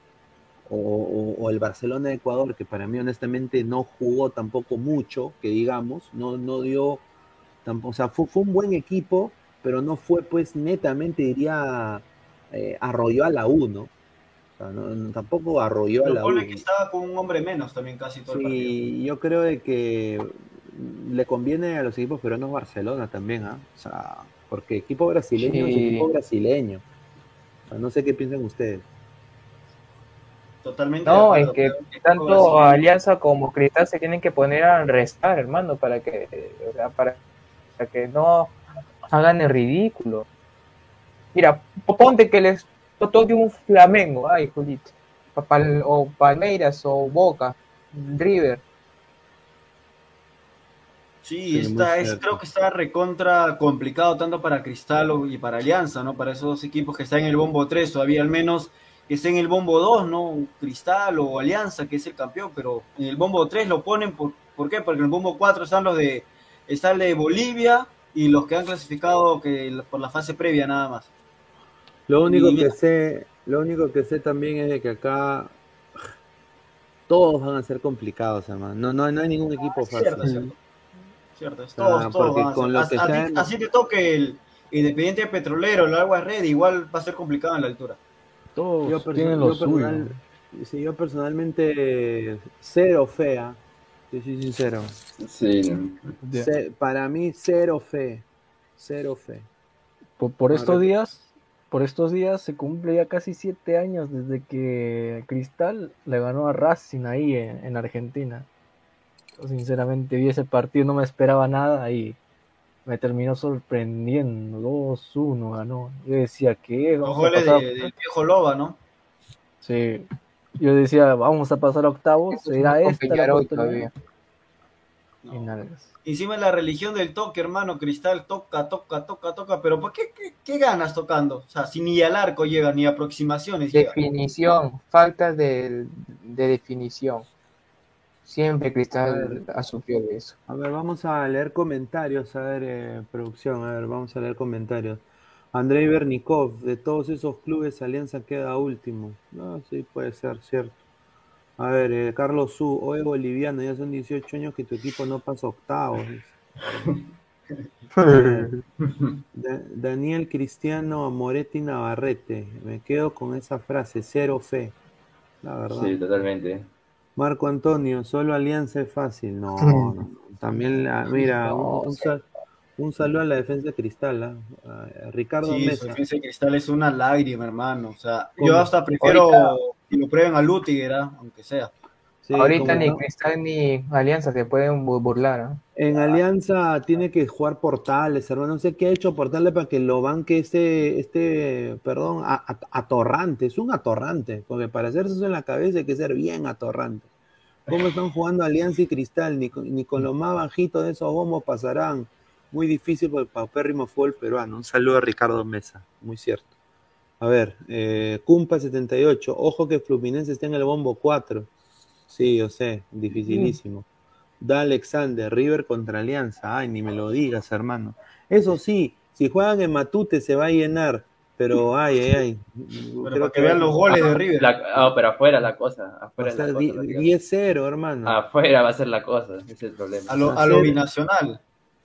o, el Barcelona de Ecuador, que para mí honestamente no jugó tampoco mucho, que digamos, no, no dio, tampoco, o sea, fue, fue un buen equipo, pero no fue pues netamente, diría, eh, arrolló a la U, ¿no? O sea, no- no- tampoco arrolló a Pero la U. que estaba con un hombre menos también casi todo el partido. Sí, yo creo de que le conviene a los equipos peruanos Barcelona también, ¿ah? O sea, porque equipo brasileño es Sí. equipo brasileño. O sea, no sé qué piensan ustedes. Totalmente. No, es acuerdo, que tanto Alianza como Cristal se tienen que poner a restar, hermano, para que, o sea, para, para que no hagan el ridículo. Mira, ponte que les toque un Flamengo, ay, Julito, o Palmeiras o Boca, River. Sí, Sí, está, es, creo que está recontra complicado tanto para Cristal o- y para Alianza, ¿no? Para esos dos equipos que están en el bombo 3, todavía al menos que esté en el bombo 2, ¿no? Cristal o Alianza, que es el campeón, pero en el bombo 3 lo ponen, por, ¿por qué? Porque en el bombo 4 están los de, está el de Bolivia y los que han clasificado que, por la fase previa nada más. Lo único Y- que sé, lo único que sé también es de que acá todos van a ser complicados, hermano. No, no, no hay ningún equipo fácil. Cierto, cierto. Cierto, es Ah, todos, todos porque van a con ser. lo A- que a ti- saben- así te toque el Independiente Petrolero, el Agua Red, igual va a ser complicado en la altura. Todos Yo, tienen lo yo suyo. personal- sí, yo personalmente cero fea, yo soy sincero. Sí, para mí cero fe, cero fe. Por, estos días, por estos días se cumple ya casi siete años desde que Cristal le ganó a Racing ahí en, en Argentina. Yo sinceramente vi ese partido, no me esperaba nada y me terminó sorprendiendo. 2-1 ganó. Yo decía que Los vamos a goles pasar. de- del viejo Loba, ¿no? Sí. Yo decía, vamos a pasar a octavos. Eso Era esta la oportunidad. todavía. Y nalgas. Encima es la religión del toque, hermano. Cristal toca, toca, toca, toca. Pero ¿por qué, qué, qué ganas tocando? O sea, si ni al arco llega, ni aproximaciones llega. Definición, falta de, de definición. Siempre Cristal ha sufrido de eso. A ver, vamos a leer comentarios, a ver, eh, producción, a ver, vamos a leer comentarios. Andrei Bernikov, de todos esos clubes, Alianza queda último. No, sí, puede ser, cierto. A ver, eh, Carlos Su, oye boliviano, ya son 18 años que tu equipo no pasa octavos. Da- Daniel Cristiano Moretti Navarrete, me quedo con esa frase, cero fe, la verdad. Sí, totalmente. Marco Antonio, solo Alianza es fácil. No, no, no. También, la, mira, un, un sí. sal- un saludo a la defensa de Cristal. A Ricardo Sí, su Mesa. defensa de Cristal es una lágrima, hermano. O sea, ¿Cómo? yo hasta prefiero Ahorita- que lo prueben a ¿ah? aunque sea. Sí, Ahorita ni no. Cristal ni Alianza se pueden bu- burlar. ¿no? En Alianza tiene que jugar Portales, hermano. No sé qué ha hecho Portales para que lo banque este, este, perdón, a- a- atorrante. Es un atorrante, porque para hacerse eso en la cabeza hay que ser bien atorrante. ¿Cómo están jugando Alianza y Cristal? Ni con, ni con lo más bajito de esos bombos pasarán. Muy difícil por el paupérrimo fútbol peruano. Un saludo a Ricardo Mesa, muy cierto. A ver, eh, Cumpa78, ojo que Fluminense está en el bombo 4. Sí, yo sé, dificilísimo. Da Alexander, River contra Alianza. Ay, ni me lo digas, hermano. Eso sí, si juegan en Matute se va a llenar, pero ay, ay, ay. Pero Creo para que vean los goles de River. La- ah, pero afuera la cosa. Va a Afuera cosa. prácticamente. 10-0, hermano. Afuera va a ser la cosa. Ese es el problema. A lo, a lo binacional.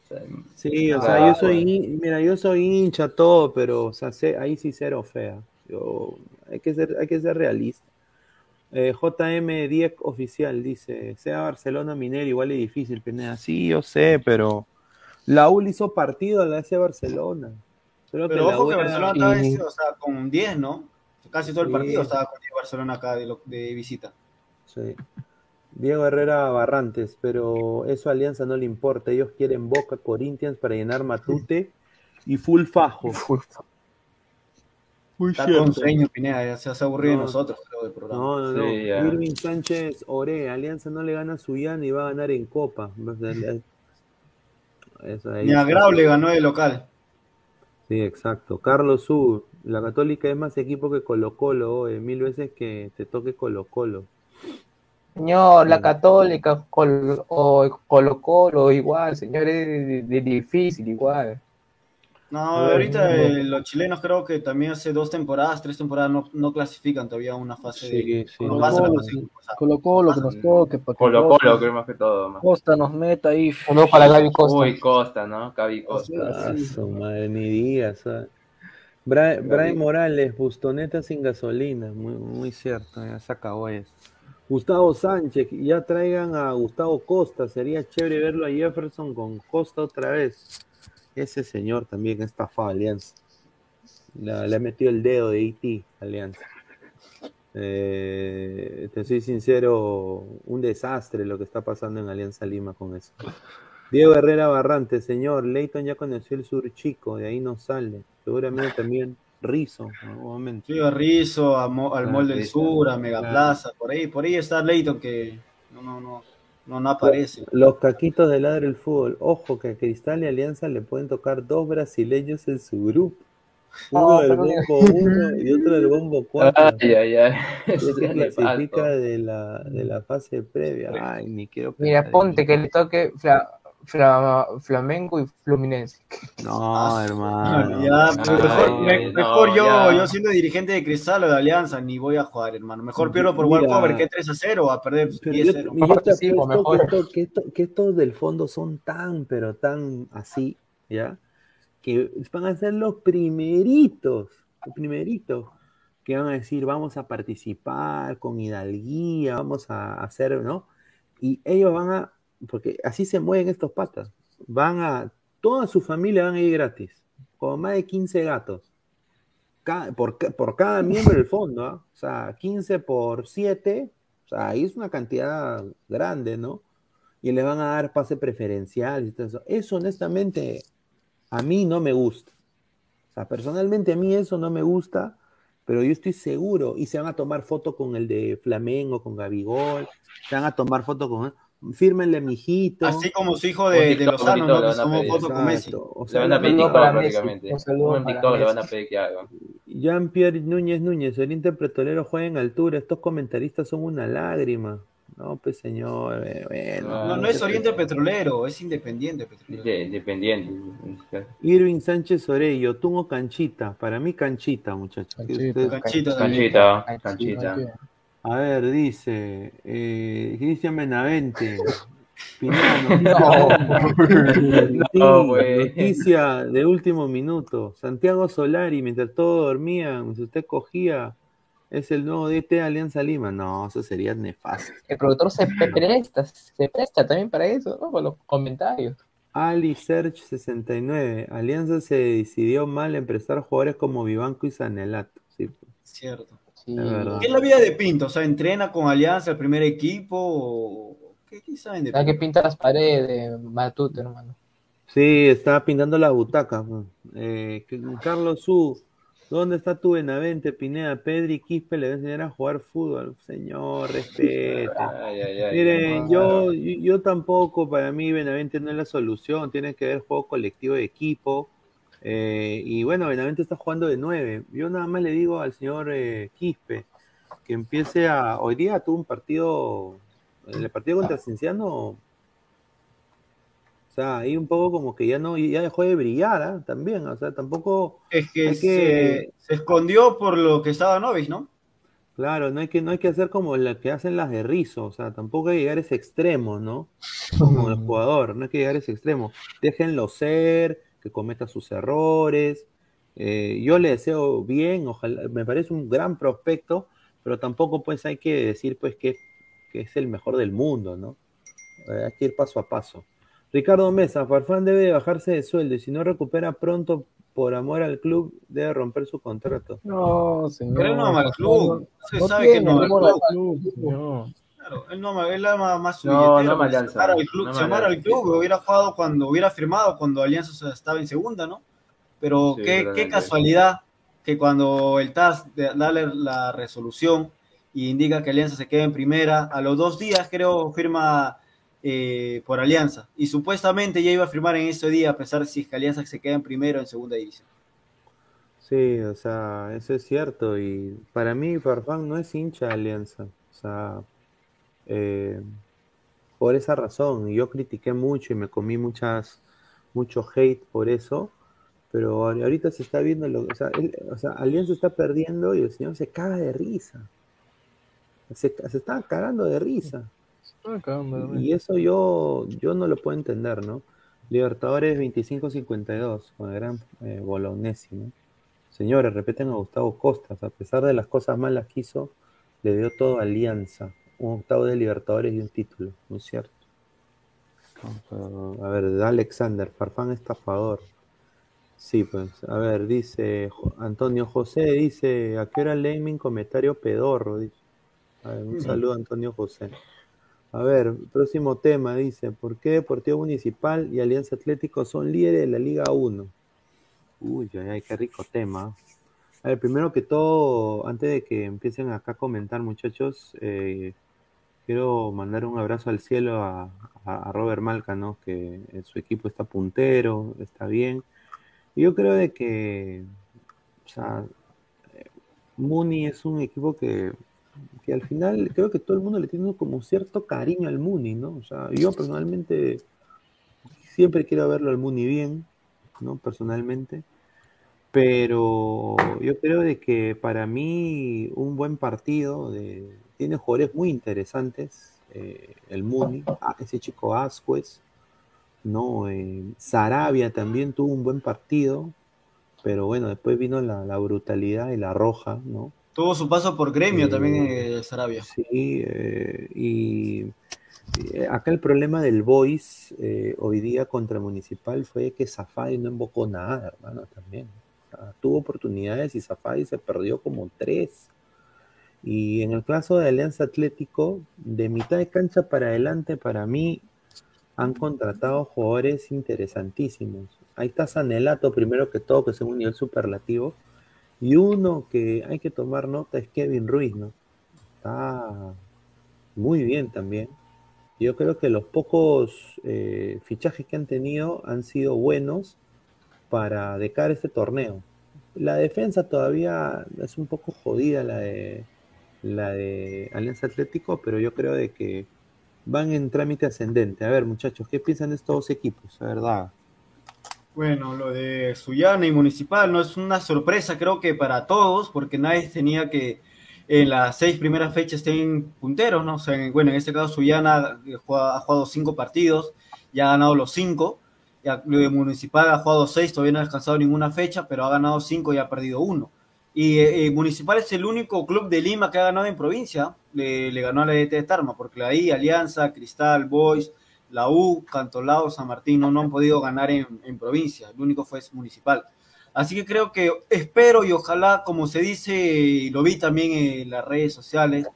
Sea, Sí, o sea, yo soy, bueno. mira, yo soy hincha todo, pero, o sea, sé- ahí sí cero fea. Yo, hay que ser, hay que ser realista. Eh, JM 10 oficial dice, sea Barcelona Minero igual es difícil, Pineda. Sí, yo sé, pero la U le hizo partido a la S Barcelona. Pero que la ojo U que era- Barcelona estaba y- ese, o sea, con 10, ¿no? Casi todo el Sí. partido estaba con 10 Barcelona acá de, lo- de visita. Sí. Diego Herrera Barrantes, pero eso a Alianza no le importa. Ellos quieren Boca Corinthians para llenar Matute y full fajo. Muy Está cierto. con sueño, Pineda, ya se hace aburrido de No. nosotros, creo, del programa. No, no, no. Sí. Irving Sánchez Ore, Alianza no le gana a Suyana y va a ganar en Copa. Eso ahí Ni a. Grau le ganó el local. Sí, exacto. Carlos Sur, la Católica es más equipo que Colo Colo, mil veces que te toque Colo Colo. Señor, la Católica Col- o Colo Colo, igual, señor, es de- de- difícil, igual. No, ahorita eh, los chilenos creo que también hace dos temporadas, tres temporadas no, no clasifican todavía a una fase Sí, de... sí. no pasa Colo, Colo Colo, que nos toque. para que Colo Costa- Colo, creo más que todo. Costa nos meta ahí. Saludos para Gaby Costa. Uy, Costa, ¿no? Gaby Costa. Ah, su madre, ni. ¿sabes? Bra- Brian Morales, Bustoneta sin gasolina. Muy, muy cierto, ya se acabó eso. Gustavo Sánchez, ya traigan a Gustavo Costa. Sería chévere verlo a Jefferson con Costa otra vez. Ese señor también estafado Alianza. Le, ha metido el dedo de IT Alianza. Eh, te soy sincero, un desastre lo que está pasando en Alianza Lima con eso. Diego Herrera Barrante, señor, Leighton ya conoció el sur chico, de ahí no sale. Seguramente también Rizo, nuevamente. Sí, a Rizo, a Mo- al Ah, Mall del. Sur, a Megaplaza, por ahí, por ahí está Leighton que no, no, no, no, no aparece. Los caquitos de ladre el fútbol. Ojo que a Cristal y Alianza le pueden tocar dos brasileños en su grupo. Uno No, del bombo 1 y otro del bombo 4. Ay, ay, ay. se le clasifica de la, de la fase previa. Ay, ni quiero Mira, ponte que le toque Fla- Fla- Flamengo y Fluminense. No, hermano. Ya, pero mejor, me- no, yo, ya. yo siendo dirigente de Cristal o de Alianza, ni voy a jugar, hermano. Mejor pierdo por Mira. walkover que 3 a 0 a perder Pero 10 yo, 0. yo te Participo, apuesto mejor. que, esto- que, esto- que estos del fondo son tan, pero tan así, ¿ya? Que van a ser los primeritos, los primeritos, que van a decir, vamos a participar con hidalguía, vamos a hacer, ¿no? Y ellos van a, porque así se mueven estos patas, van a, toda su familia van a ir gratis, con más de 15 gatos. Por, por cada miembro del fondo, ¿ah? O sea, 15 por 7, o sea, ahí es una cantidad grande, ¿no? Y le van a dar pase preferencial y todo eso. Eso, honestamente, a mí no me gusta. O sea, personalmente a mí eso no me gusta, pero yo estoy seguro. Y se van a tomar foto con el de Flamengo, con Gabigol. Se van a tomar foto con. Fírmenle, mijito. Así como su hijo de, de TikTok, Lozano, un ¿no? Le Que van a tomó pedir. foto con Messi. O Le sea, van a pedir TikTok prácticamente. un saludo Un para TikTok le van a pedir que haga. Jean-Pierre Núñez Núñez, Oriente Petrolero juega en altura. Estos comentaristas son una lágrima. No, pues señor, eh, bueno. No, no es Oriente Petrolero, es Independiente Petrolero. Independiente. Irving Sánchez Orello, tú o Canchita. Para mí, Canchita, muchachos. Canchita. Canchita, canchita. A ver, dice eh, Cristian Benavente. Noticia, No, güey. noticia de último minuto. Santiago Solari, mientras todos dormían, mientras usted cogía, es el nuevo DT de Alianza Lima. No, eso sería nefasto. El productor se presta, se presta también para eso, ¿no? Con los comentarios. Ali Search 69. Alianza se decidió mal en prestar jugadores como Vivanco y Sanelato. Sí, pues, Cierto. Sí. ¿Qué es la vida de Pinto? O sea, ¿entrena con Alianza el primer equipo? O... ¿Qué, qué saben de Hay que Pinto? pintar las paredes, Matute, hermano. Sí, estaba pintando la butaca. Eh, que- Carlos Su, ¿dónde está tu Benavente, Pineda? Pedri Quispe le va a enseñar a jugar fútbol. Señor, respete. Ay, ay, ay. Miren, yo, yo, yo tampoco, para mí Benavente no es la solución, tiene que haber juego colectivo de equipo. Eh, y bueno, Benavente está jugando de nueve. Yo nada más le digo al señor eh, Quispe que empiece a. Hoy día tuvo un partido, en el partido contra Cienciano. O sea, ahí un poco como que ya no, ya dejó de brillar, ¿ah? También, o sea, tampoco. Es que, se, que- se escondió por lo que estaba Novis, ¿no? Claro, no hay que, no hay que hacer como la que hacen las de Rizzo, o sea, tampoco hay que llegar a ese extremo, ¿no? Como el jugador, no hay que llegar a ese extremo. Déjenlo ser, que cometa sus errores. Eh, yo le deseo bien, ojalá, me parece un gran prospecto, pero tampoco pues hay que decir pues que, que es el mejor del mundo, ¿no? Eh, hay que ir paso a paso. Ricardo Mesa, Farfán debe bajarse de sueldo y si no recupera pronto por amor al club, debe romper su contrato. No, señor. Pero no ama al club. favor. Se No sabe que no ama al club. club, señor. Claro, él no él ama más su No, no pues, Alianza, se amara al club, no ama se amara al Alianza. club, hubiera jugado cuando hubiera firmado, cuando Alianza estaba en segunda, ¿no? Pero Sí, qué, qué casualidad que cuando el TAS da la resolución y indica que Alianza se queda en primera, a los dos días creo firma eh, por Alianza. Y supuestamente ya iba a firmar en ese día, a pesar de si es que Alianza se queda en primero en segunda división. Sí, o sea, eso es cierto. Y para mí, Farfán no es hincha de Alianza. O sea, eh, por esa razón. Yo critiqué mucho y me comí muchas, mucho hate por eso. Pero ahorita se está viendo, lo, o, sea, o sea, Alianza está perdiendo y el señor se caga de risa. Se, se está cagando de risa. Y eso yo, yo no lo puedo entender, ¿no? Libertadores 25-52 con el gran eh, Bolognesi, ¿no? Señores, repiten a Gustavo Costas, a pesar de las cosas malas que hizo, le dio todo Alianza, un octavo de Libertadores y un título, ¿no es cierto? a ver, Alexander, Farfán estafador. Sí, pues, a ver, dice Antonio José, dice, ¿a qué hora leen mi comentario pedorro? Dice. un saludo Antonio José. A ver, próximo tema, dice, ¿por qué Deportivo Municipal y Alianza Atlético son líderes de la Liga 1? Uy, ay, qué rico tema. A ver, primero que todo, antes de que empiecen acá a comentar, muchachos, eh, quiero mandar un abrazo al cielo a, Robert Malca, ¿no? Que su equipo está puntero, está bien. Yo creo de que, o sea, Muni es un equipo que, que al final creo que todo el mundo le tiene como cierto cariño al Muni, ¿no? O sea, yo personalmente siempre quiero verlo al Muni bien, ¿no? Personalmente. Pero yo creo de que para mí un buen partido de, tiene jugadores muy interesantes. Eh, el Muni, ah, ese chico Asquez, ¿no? Eh, Sarabia también tuvo un buen partido, pero bueno, después vino la, brutalidad y la roja, ¿no? Tuvo su paso por gremio también eh, Sarabia. Sí, y eh, acá el problema del Boys eh, hoy día contra Municipal fue que Zafadi no invocó nada, hermano, también. tuvo oportunidades y Zafadi se perdió como tres. Y en el caso de Alianza Atlético, de mitad de cancha para adelante, para mí, han contratado jugadores interesantísimos. Ahí está Sanelato, primero que todo, que es un nivel superlativo. Y uno que hay que tomar nota es Kevin Ruiz, ¿no? Está muy bien también. Yo creo que los pocos eh, fichajes que han tenido han sido buenos para decar este torneo. La defensa todavía es un poco jodida la de la de Alianza Atlético, pero yo creo de que van en trámite ascendente. A ver, muchachos, ¿qué piensan de estos dos equipos? La verdad. Bueno, lo de Suyana y Municipal no es una sorpresa, creo que para todos, porque nadie tenía que en las seis primeras fechas estén punteros, ¿no? O sea, bueno, en este caso Suyana eh, ha jugado cinco partidos, ya ha ganado los cinco. Ya, de Municipal ha jugado seis, todavía no ha descansado ninguna fecha, pero ha ganado cinco y ha perdido uno. Y eh, eh, Municipal es el único club de Lima que ha ganado en provincia. Le, ganó a la ET de Tarma, porque ahí Alianza, Cristal, Boys, la U, Cantolao, San Martín no, han podido ganar en, en provincia. El único fue Municipal. Así que creo que espero y ojalá, como se dice, y lo vi también en las redes sociales,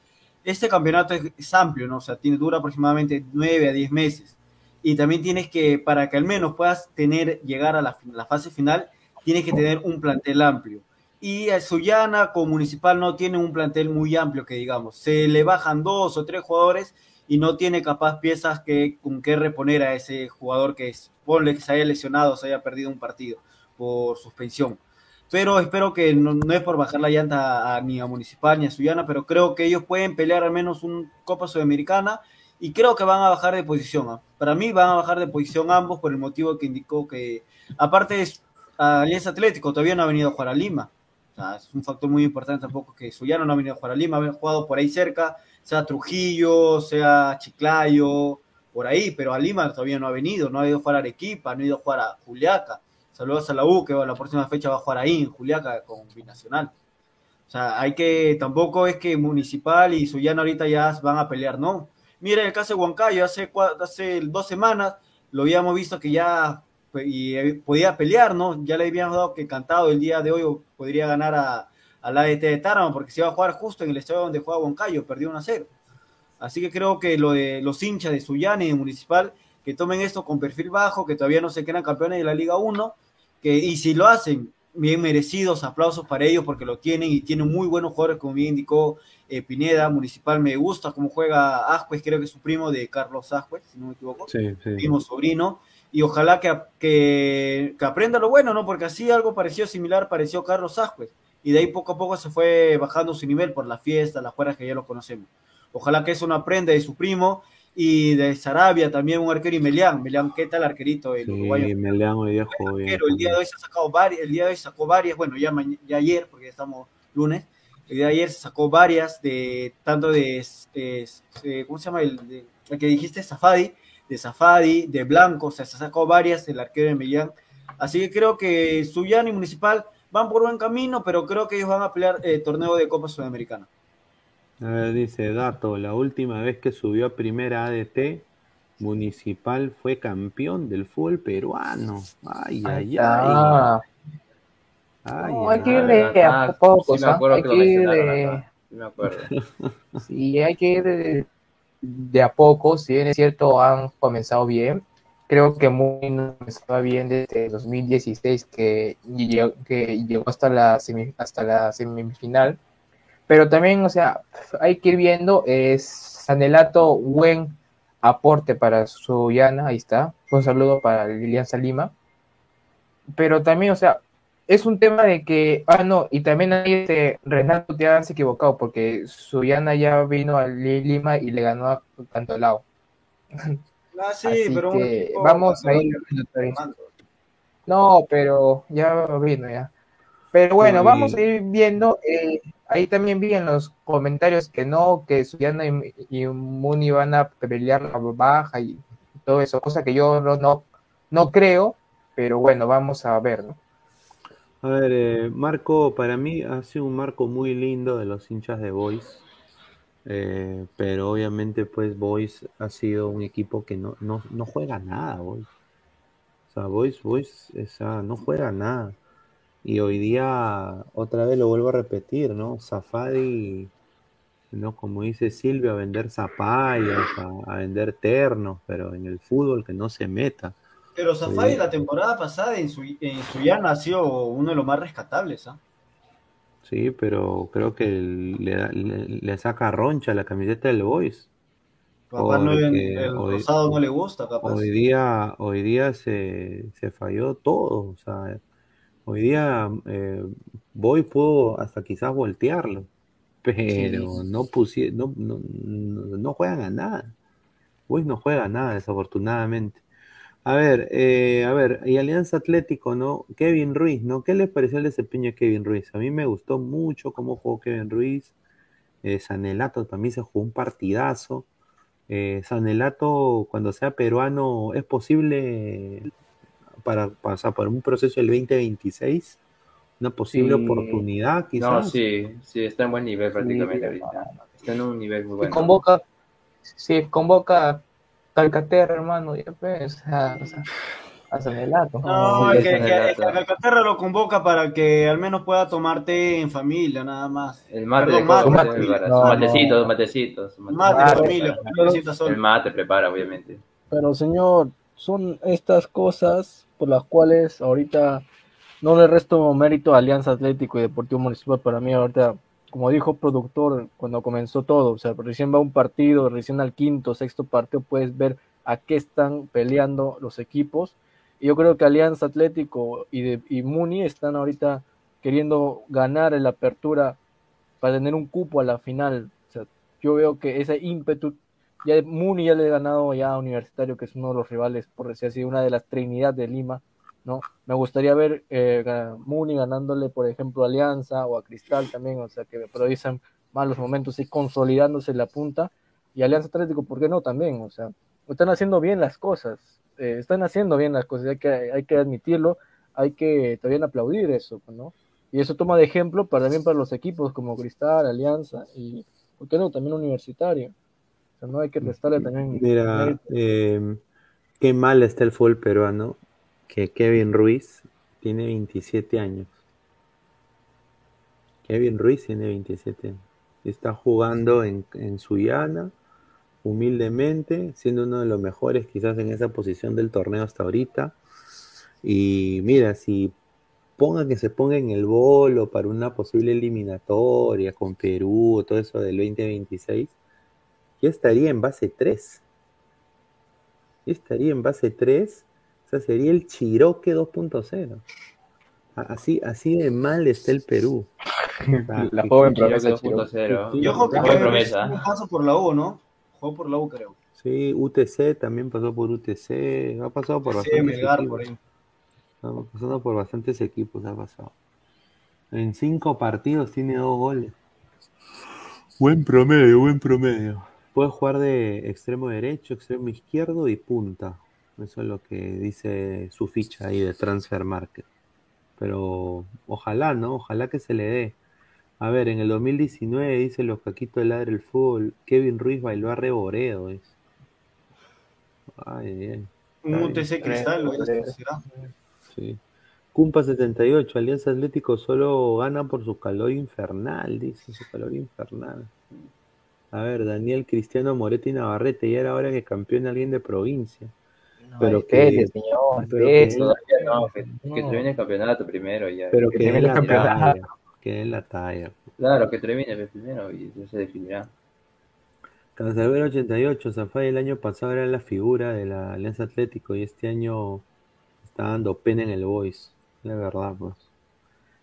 este campeonato es, amplio, ¿no? O sea, tiene, dura aproximadamente 9 a 10 meses. Y también tienes que, para que al menos puedas tener, llegar a la, fase final, tienes que tener un plantel amplio. Y a Suyana como municipal no tiene un plantel muy amplio que digamos. Se le bajan dos o tres jugadores y no tiene capaz piezas que, con que reponer a ese jugador que es, ponle que se haya lesionado, se haya perdido un partido por suspensión. Pero espero que no, es por bajar la llanta ni a Municipal ni a Suyana, pero creo que ellos pueden pelear al menos un Copa Sudamericana y creo que van a bajar de posición. ¿ah? Para mí van a bajar de posición ambos por el motivo que indicó que, aparte, es, Alianza Atlético todavía no ha venido a jugar a Lima. Es un factor muy importante tampoco que Suyana no ha venido a jugar a Lima, ha jugado por ahí cerca, sea Trujillo, sea Chiclayo, por ahí, pero a Lima todavía no ha venido, no ha ido a jugar a Arequipa, no ha ido a jugar a Juliaca. Saludos a la U, que la próxima fecha va a jugar ahí, en Juliaca, con Binacional. O sea, hay que, tampoco es que Municipal y Suyana ahorita ya van a pelear, no. Mira el caso de Huancayo, hace, hace dos semanas lo habíamos visto que ya y, eh, podía pelear, ¿no? Ya le habíamos dado que cantado el día de hoy podría ganar a, la ADT de Tarama, porque se iba a jugar justo en el estadio donde juega Huancayo, perdió 1 a 0. Así que creo que lo de los hinchas de Suyana y de Municipal que tomen esto con perfil bajo, que todavía no se quedan campeones de la Liga 1, que, y si lo hacen bien merecidos, aplausos para ellos porque lo tienen y tienen muy buenos jugadores, como bien indicó eh, Pineda, Municipal, me gusta cómo juega Ascuez, creo que es su primo de Carlos Ascuez, si no me equivoco, Sí, sí. primo sobrino, y ojalá que, que, que aprenda lo bueno, ¿no? Porque así algo parecido, similar, pareció Carlos Ascuez, y de ahí poco a poco se fue bajando su nivel por la fiesta, las juegas que ya lo conocemos. Ojalá que eso no aprenda de su primo y de Sarabia también un arquero y Melián. Melián, ¿qué tal arquerito? El uruguayo. Sí, Melián hoy día jugó bien. El día de hoy se ha sacado varias, el día de hoy sacó varias, bueno, ya, ya ayer, porque ya estamos lunes, el día de ayer sacó varias de, tanto de, eh, eh, ¿cómo se llama? El, de- el que dijiste, Zafadi, de Zafadi, de Blanco, o sea, se sacó varias el arquero de Melián. Así que creo que Suyana y Municipal van por buen camino, pero creo que ellos van a pelear el torneo de Copa Sudamericana. A ver, dice Dato, la última vez que subió a primera ADT, Municipal fue campeón del fútbol peruano. Ay, ay, ay. Ah, Ay, no, ay, hay que ir de a Ah, sí me ¿ah? acuerdo Hay que que lo ir de. Sí me acuerdo. sí, hay que ir de, de a poco, si bien es cierto, han comenzado bien. Creo que muy no comenzaba bien desde 2016 que que llegó hasta la semi- hasta la semifinal. Pero también, o sea, hay que ir viendo, es Sanelato, buen aporte para Suyana, ahí está. Un saludo para Lilian Salima. Pero también, o sea, es un tema de que, ah, no, y también ahí este, Renato te has equivocado, porque Suyana ya vino a Li- Lima y le ganó a Cantolao. Ah, sí, Así pero que vamos a ir. No, pero ya vino ya. Pero bueno, vamos a ir viendo. eh, ahí también vi en los comentarios que no, que Suyana y, y Muni van a pelear la baja y todo eso, cosa que yo no, no, no creo, pero bueno, vamos a ver, ¿no? A ver, eh, Marco, para mí ha sido un marco muy lindo de los hinchas de Boys. Eh, pero obviamente, pues, Boys ha sido un equipo que no, no, no juega nada, Boys. O sea, Boys, Boys, no juega nada. Y hoy día, otra vez lo vuelvo a repetir, ¿no? Safadi, ¿no? Como dice Silvia, a vender zapallas, a, a vender ternos, pero en el fútbol que no se meta. Pero Safari Sí. la temporada pasada en, su, en Suyana ha sido uno de los más rescatables, ¿ah? Sí, pero creo que le, le, le saca roncha la camiseta del Boys. Capaz no, el, hoy, rosado no le gusta, capaz. hoy día, hoy día se, se falló todo. O sea, hoy día eh, Boys pudo hasta quizás voltearlo, pero no, pusie, no, no, no, no juegan a nada. Boys no juega a nada, desafortunadamente. A ver, eh, a ver, y Alianza Atlético, ¿no? Kevin Ruiz, ¿no? ¿Qué les pareció el desempeño de Kevin Ruiz? A mí me gustó mucho cómo jugó Kevin Ruiz. Eh, Sanelato también se jugó un partidazo. Eh, Sanelato, cuando sea peruano, ¿es posible para pasar por un proceso del 2026? ¿Una posible Sí. oportunidad, No, quizás? sí, sí, está en buen nivel prácticamente ahorita. Está en un nivel muy Y bueno. convoca, si convoca Calcaterra, hermano, ya pues, a, o sea, Sanelato. No, es que, que- Calcaterra lo convoca para que al menos pueda tomar té en familia, nada más. El mate Perdón, mate, prepara. no, Su no. matecito, su matecito. su Mate. Mate, familia, pero-. El mate prepara, obviamente. Pero señor, son estas cosas por las cuales ahorita no le resto mérito a Alianza Atlético y Deportivo Municipal. Para mí ahorita, como dijo productor cuando comenzó todo, o sea, recién va un partido, recién al quinto, sexto partido puedes ver a qué están peleando los equipos. Y yo creo que Alianza Atlético y, de, Muni están ahorita queriendo ganar en la apertura para tener un cupo a la final. O sea, yo veo que ese ímpetu ya Muni ya le ha ganado ya a Universitario, que es uno de los rivales, por decir así, una de las Trinidad de Lima, ¿no? Me gustaría ver eh, ga- Muni ganándole, por ejemplo, a Alianza o a Cristal también, o sea, que aprovechan malos momentos y consolidándose en la punta. Y Alianza Atlético, ¿por qué no? También, o sea, están haciendo bien las cosas, eh, están haciendo bien las cosas, hay que, hay que admitirlo, hay que también aplaudir eso, ¿no? Y eso toma de ejemplo para, también para los equipos como Cristal, Alianza y, ¿por qué no? También Universitario. O sea, no hay que restarle también Mira, eh, qué mal está el fútbol peruano que Kevin Ruiz tiene 27 años. Kevin Ruiz tiene 27 años. Está jugando en, en Sullana, humildemente, siendo uno de los mejores quizás en esa posición del torneo hasta ahorita. Y mira, si ponga que se ponga en el bolo para una posible eliminatoria con Perú, todo eso del 2026, ya estaría en base 3. Ya estaría en base 3. O sea, sería el Chiroque 2.0. Así, así de mal está el Perú. La joven promesa 2.0. Yo Joven es promesa. paso por la U, ¿no? Jugó por la U, creo. Sí, UTC también pasó por UTC. Ha pasado por Sí, bastantes Melgar, equipos. por ahí. Estamos pasando por bastantes equipos, ha pasado. En cinco partidos tiene dos goles. Buen promedio, buen promedio. Puede jugar de extremo derecho, extremo izquierdo y punta. Eso es lo que dice su ficha ahí de Transfer Market. Pero ojalá, ¿no? Ojalá que se le dé. A ver, en el 2019 dice los caquitos de ladre el fútbol. Kevin Ruiz bailó a Reboredo. Es. Ay, ay. Un UTC. Cristal. Sí. Cumpa 78, Alianza Atlético solo gana por su calor infernal, dice, su calor infernal. A ver, Daniel Cristiano Moretti Navarrete, ya era hora que campeone alguien de provincia. Pero que, señor, pero espere. Todavía no, que, que termine el campeonato primero ya. pero que que termine la el campeonato. talla, que dé la talla. Claro, que termine el primero y ya se definirá. Cancerbero 88, Zafay el año pasado era la figura de la Alianza Atlético y este año está dando pena en el Boys, la verdad, pues.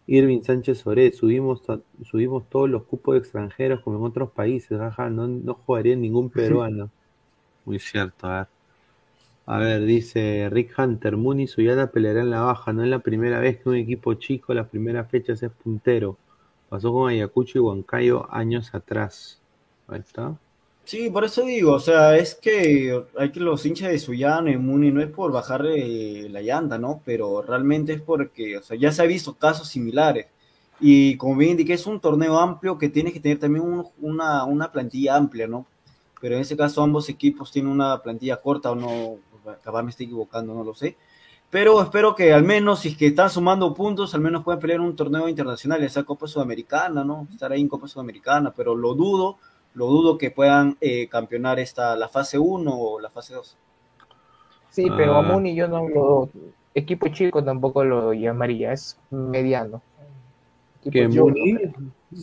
Irving Sánchez Oré, subimos, subimos todos los cupos de extranjeros como en otros países, ajá, no, no jugaría ningún peruano. Muy cierto, a ver. A ver, dice Rick Hunter, Muni y Suyana pelearán en la baja, no es la primera vez que un equipo chico las primeras fechas es puntero. Pasó con Ayacucho y Huancayo años atrás. Ahí está. Sí, por eso digo, o sea, es que hay que los hinchas de Suyana y Muni no es por bajarle la llanta, ¿no? Pero realmente es porque, o sea, ya se ha visto casos similares. Y como bien indiqué, es un torneo amplio que tienes que tener también un- una, una plantilla amplia, ¿no? Pero en ese caso ambos equipos tienen una plantilla corta o no, capaz me estoy equivocando, no lo sé. Pero espero que al menos, si es que están sumando puntos, al menos puedan pelear un torneo internacional, ya sea Copa Sudamericana, ¿no? Estar ahí en Copa Sudamericana, pero lo dudo, lo dudo que puedan eh, campeonar esta, la fase 1 o la fase 2. Sí, pero Ah. a Muni yo no lo. Equipo chico tampoco lo llamaría, es mediano. Equipo Que chico, Muni,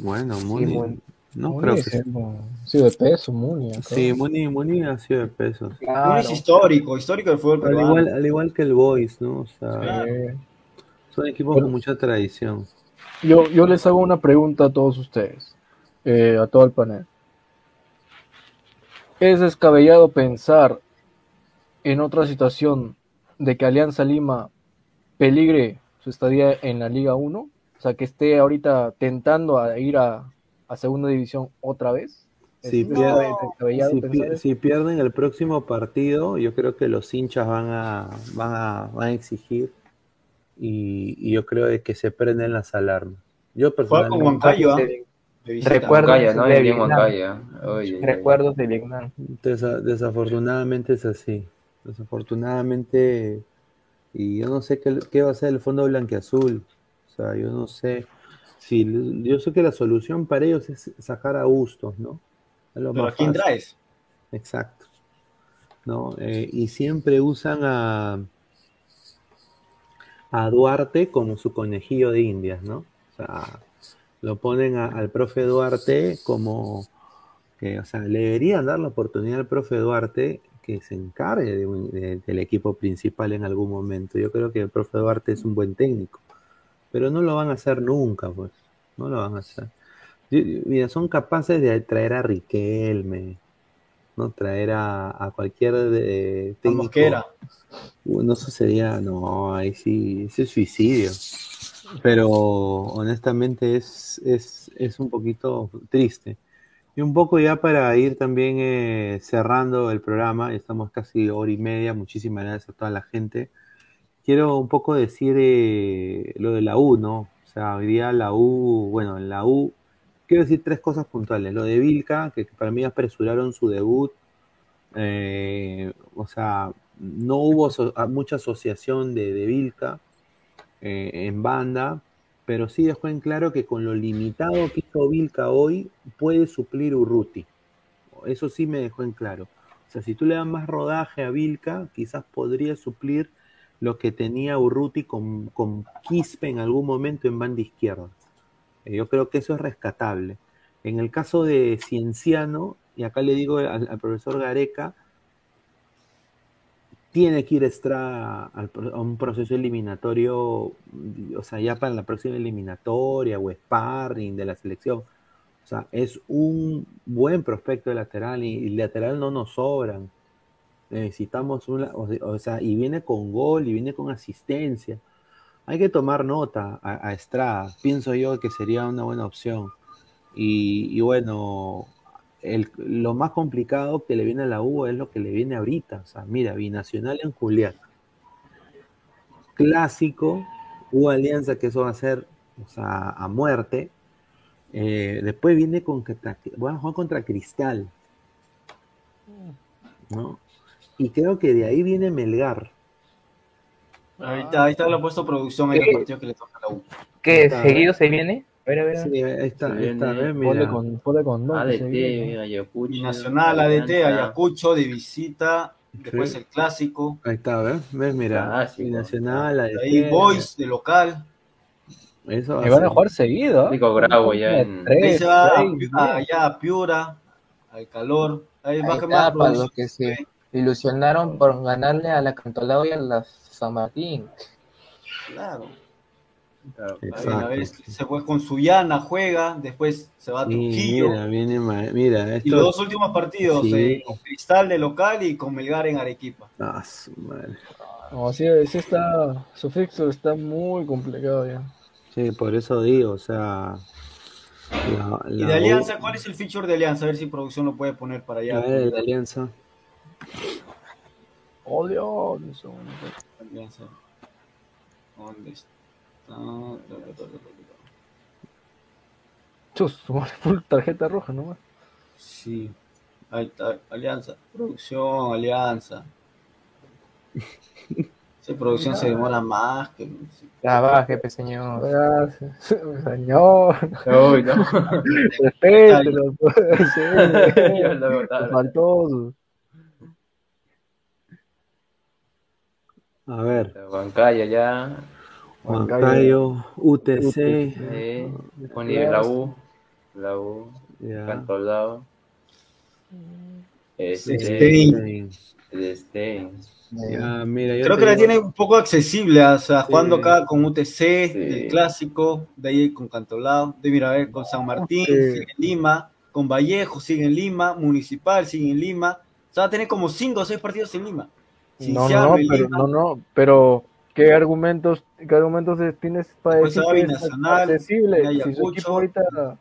bueno, Sí, Muni, Muni. No Muni creo que como- sí, de peso, Muni. Sí, Muni, Muni ha sido de peso. Muni es histórico, histórico del fútbol Al igual, al igual que el Boys, ¿no? O sea, Claro. Son equipos Pero- con mucha tradición. yo, yo les hago una pregunta a todos ustedes, eh, a todo el panel. ¿Es descabellado pensar en otra situación de que Alianza Lima peligre su estadía en la Liga 1? O sea, que esté ahorita tentando a ir a, a Segunda División otra vez. ¿Es Si, descabellado si, pi- pierden el próximo partido, yo creo que los hinchas van a, van a, van a exigir y, y yo creo de que se prenden las alarmas. Yo con personalmente, ¿ah? Recuerdos de Vietnam. desa- desafortunadamente es así. Desafortunadamente, y yo no sé qué, qué va a ser el fondo blanqueazul. O sea, yo no sé. Si, yo sé que la solución para ellos es sacar a Bustos, ¿no? Es lo Pero más ¿a quién fácil. traes? Exacto. ¿No? Eh, y siempre usan a, a Duarte como su conejillo de indias, ¿no? O sea, lo ponen a- al profe Duarte como que, o sea, le deberían dar la oportunidad al profe Duarte que se encargue de un- de- del equipo principal en algún momento. Yo creo que el profe Duarte es un buen técnico, pero no lo van a hacer nunca, pues. No lo van a hacer. Mira, son capaces de traer a Riquelme, ¿no? Traer a, a cualquier de, A técnico. Mosquera. No sucedía, no, ahí sí, ese es suicidio. Pero honestamente es, es, es un poquito triste. Y un poco ya para ir también eh, cerrando el programa, estamos casi hora y media, muchísimas gracias a toda la gente. Quiero un poco decir eh, lo de la U, ¿no? O sea, hoy la U, bueno, en la U, quiero decir tres cosas puntuales. Lo de Vilca, que para mí apresuraron su debut. eh, o sea, no hubo mucha asociación de, de Vilca eh, en banda, pero sí dejó en claro que con lo limitado que hizo Vilca hoy, puede suplir Urruti. Eso sí me dejó en claro. O sea, si tú le das más rodaje a Vilca, quizás podría suplir lo que tenía Urruti con, con Quispe en algún momento en banda izquierda. Eh, Yo creo que eso es rescatable. En el caso de Cienciano, y acá le digo al, profesor Gareca, tiene que ir pro- a un proceso eliminatorio, o sea, ya para la próxima eliminatoria o sparring de la selección. O sea, es un buen prospecto de lateral y lateral no nos sobran. Necesitamos una, o sea- o sea, y viene con gol y viene con asistencia. Hay que tomar nota a, a Estrada. Pienso yo que sería una buena opción. Y, y bueno, el- lo más complicado que le viene a la U es lo que le viene ahorita. O sea, mira, binacional en Julián. Clásico, U Alianza, que eso va a ser o sea, a muerte. Eh, después viene con van a jugar contra Cristal. ¿no? Y creo que de ahí viene Melgar. Ahí está, ahí está la puesto producción ahí ¿Qué? del partido que le toca a la U. ¿Qué Está, seguido se viene? A ver, a ver. Sí, ahí está, ahí está, viene, ¿ves? Ponle Mira. con, ponle con dos. ADT, Ayacucho. Nacional, ADT. Ayacucho, de visita, después Sí. el clásico, Ahí está, ¿ves? ¿Ves? Mira, Clásico. Binacional, de ahí ADT, Boys de local, Eso va Y van a jugar seguido. ¿ah? Rico Bravo ya en- ahí Tres, se va a- seis, allá a Piura, al calor, ahí Ahí quemar está, para los que se ilusionaron por ganarle a la Cantolao y a la San Martín. Claro. Claro. A ver, se fue con Suyana, juega, después se va a Y Trujillo. mira, viene, mira, Y esto los dos últimos partidos, Sí. eh, con Cristal de local y con Melgar en Arequipa. Ah, su madre. No, sí, sí está, su fixture está muy complicado ya. Sí, por eso digo, o sea, la, Y de Alianza, ¿cuál es el feature de Alianza? A ver si producción lo puede poner para a allá. ver, la alianza. Oh, Dios. eso. Alianza. ¿Dónde está? Chus, full tarjeta roja nomás. Sí. Ahí está, Alianza. Producción, Alianza. Esa producción se demora más que. Trabaje, pe señor. Gracias. Señor, Uy, no. respételo. pues, sí. Ya faltó A ver, Huancaya ya. Huancayo, UTC, Sí. La U. La U. ya, Cantolao. Este. Stein. El Stein. ya, mira, yo Creo que la tiene un poco accesible, o sea, jugando acá con UTC, el clásico, de ahí con Cantolao, de mira, a ver, con San Martín, Sí. sigue en Lima, con Vallejo, sigue en Lima, Municipal, sigue en Lima. O sea, va a tener como 5 o 6 partidos en Lima. No, no, pero, no, no, pero ¿qué argumentos, qué argumentos tienes para decir que es accesible? Si su equipo ahorita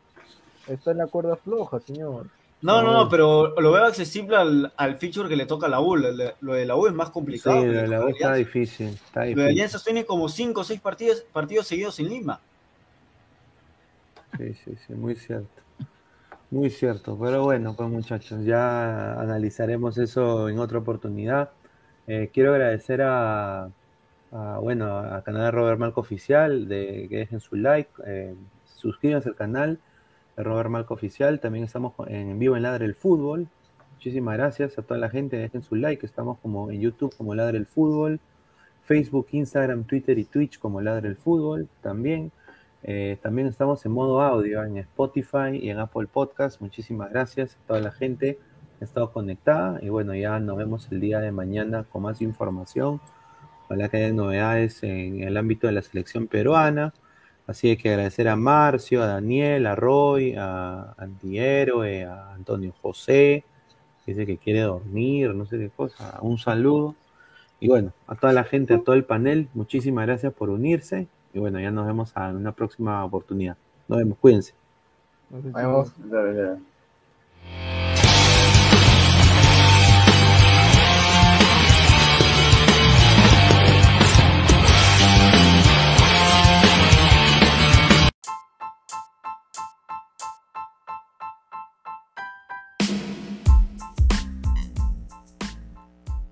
está en la cuerda floja, señor. No, no, no, pero lo veo accesible al, al feature que le toca a la U. Lo, lo de la U es más Sí, complicado. que la, le la U está difícil, está Lo de difícil. Alianza tiene como 5 o 6 partidos, partidos seguidos en Lima. Sí, sí, sí, muy cierto. Muy cierto. Pero bueno, pues muchachos, ya analizaremos eso en otra oportunidad. Eh, quiero agradecer a, a, bueno, a canal de Robert Malco Oficial, de que dejen su like, eh, suscríbanse al canal de Robert Malco Oficial. También estamos en vivo en Ladre el Fútbol. Muchísimas gracias a toda la gente, dejen su like. Estamos como en YouTube como Ladre el Fútbol, Facebook, Instagram, Twitter y Twitch como Ladre el Fútbol también. Eh, también estamos en modo audio en Spotify y en Apple Podcast. Muchísimas gracias a toda la gente ha estado conectada. Y bueno, ya nos vemos el día de mañana con más información. Ojalá que haya novedades en el ámbito de la selección peruana. Así hay que agradecer a Marcio, a Daniel, a Roy, a Antihéroe, a Antonio José, que dice que quiere dormir, no sé qué cosa. Un saludo. Y bueno, a toda la gente, a todo el panel, muchísimas gracias por unirse. Y bueno, ya nos vemos en una próxima oportunidad. Nos vemos, cuídense. No sé si- Vamos.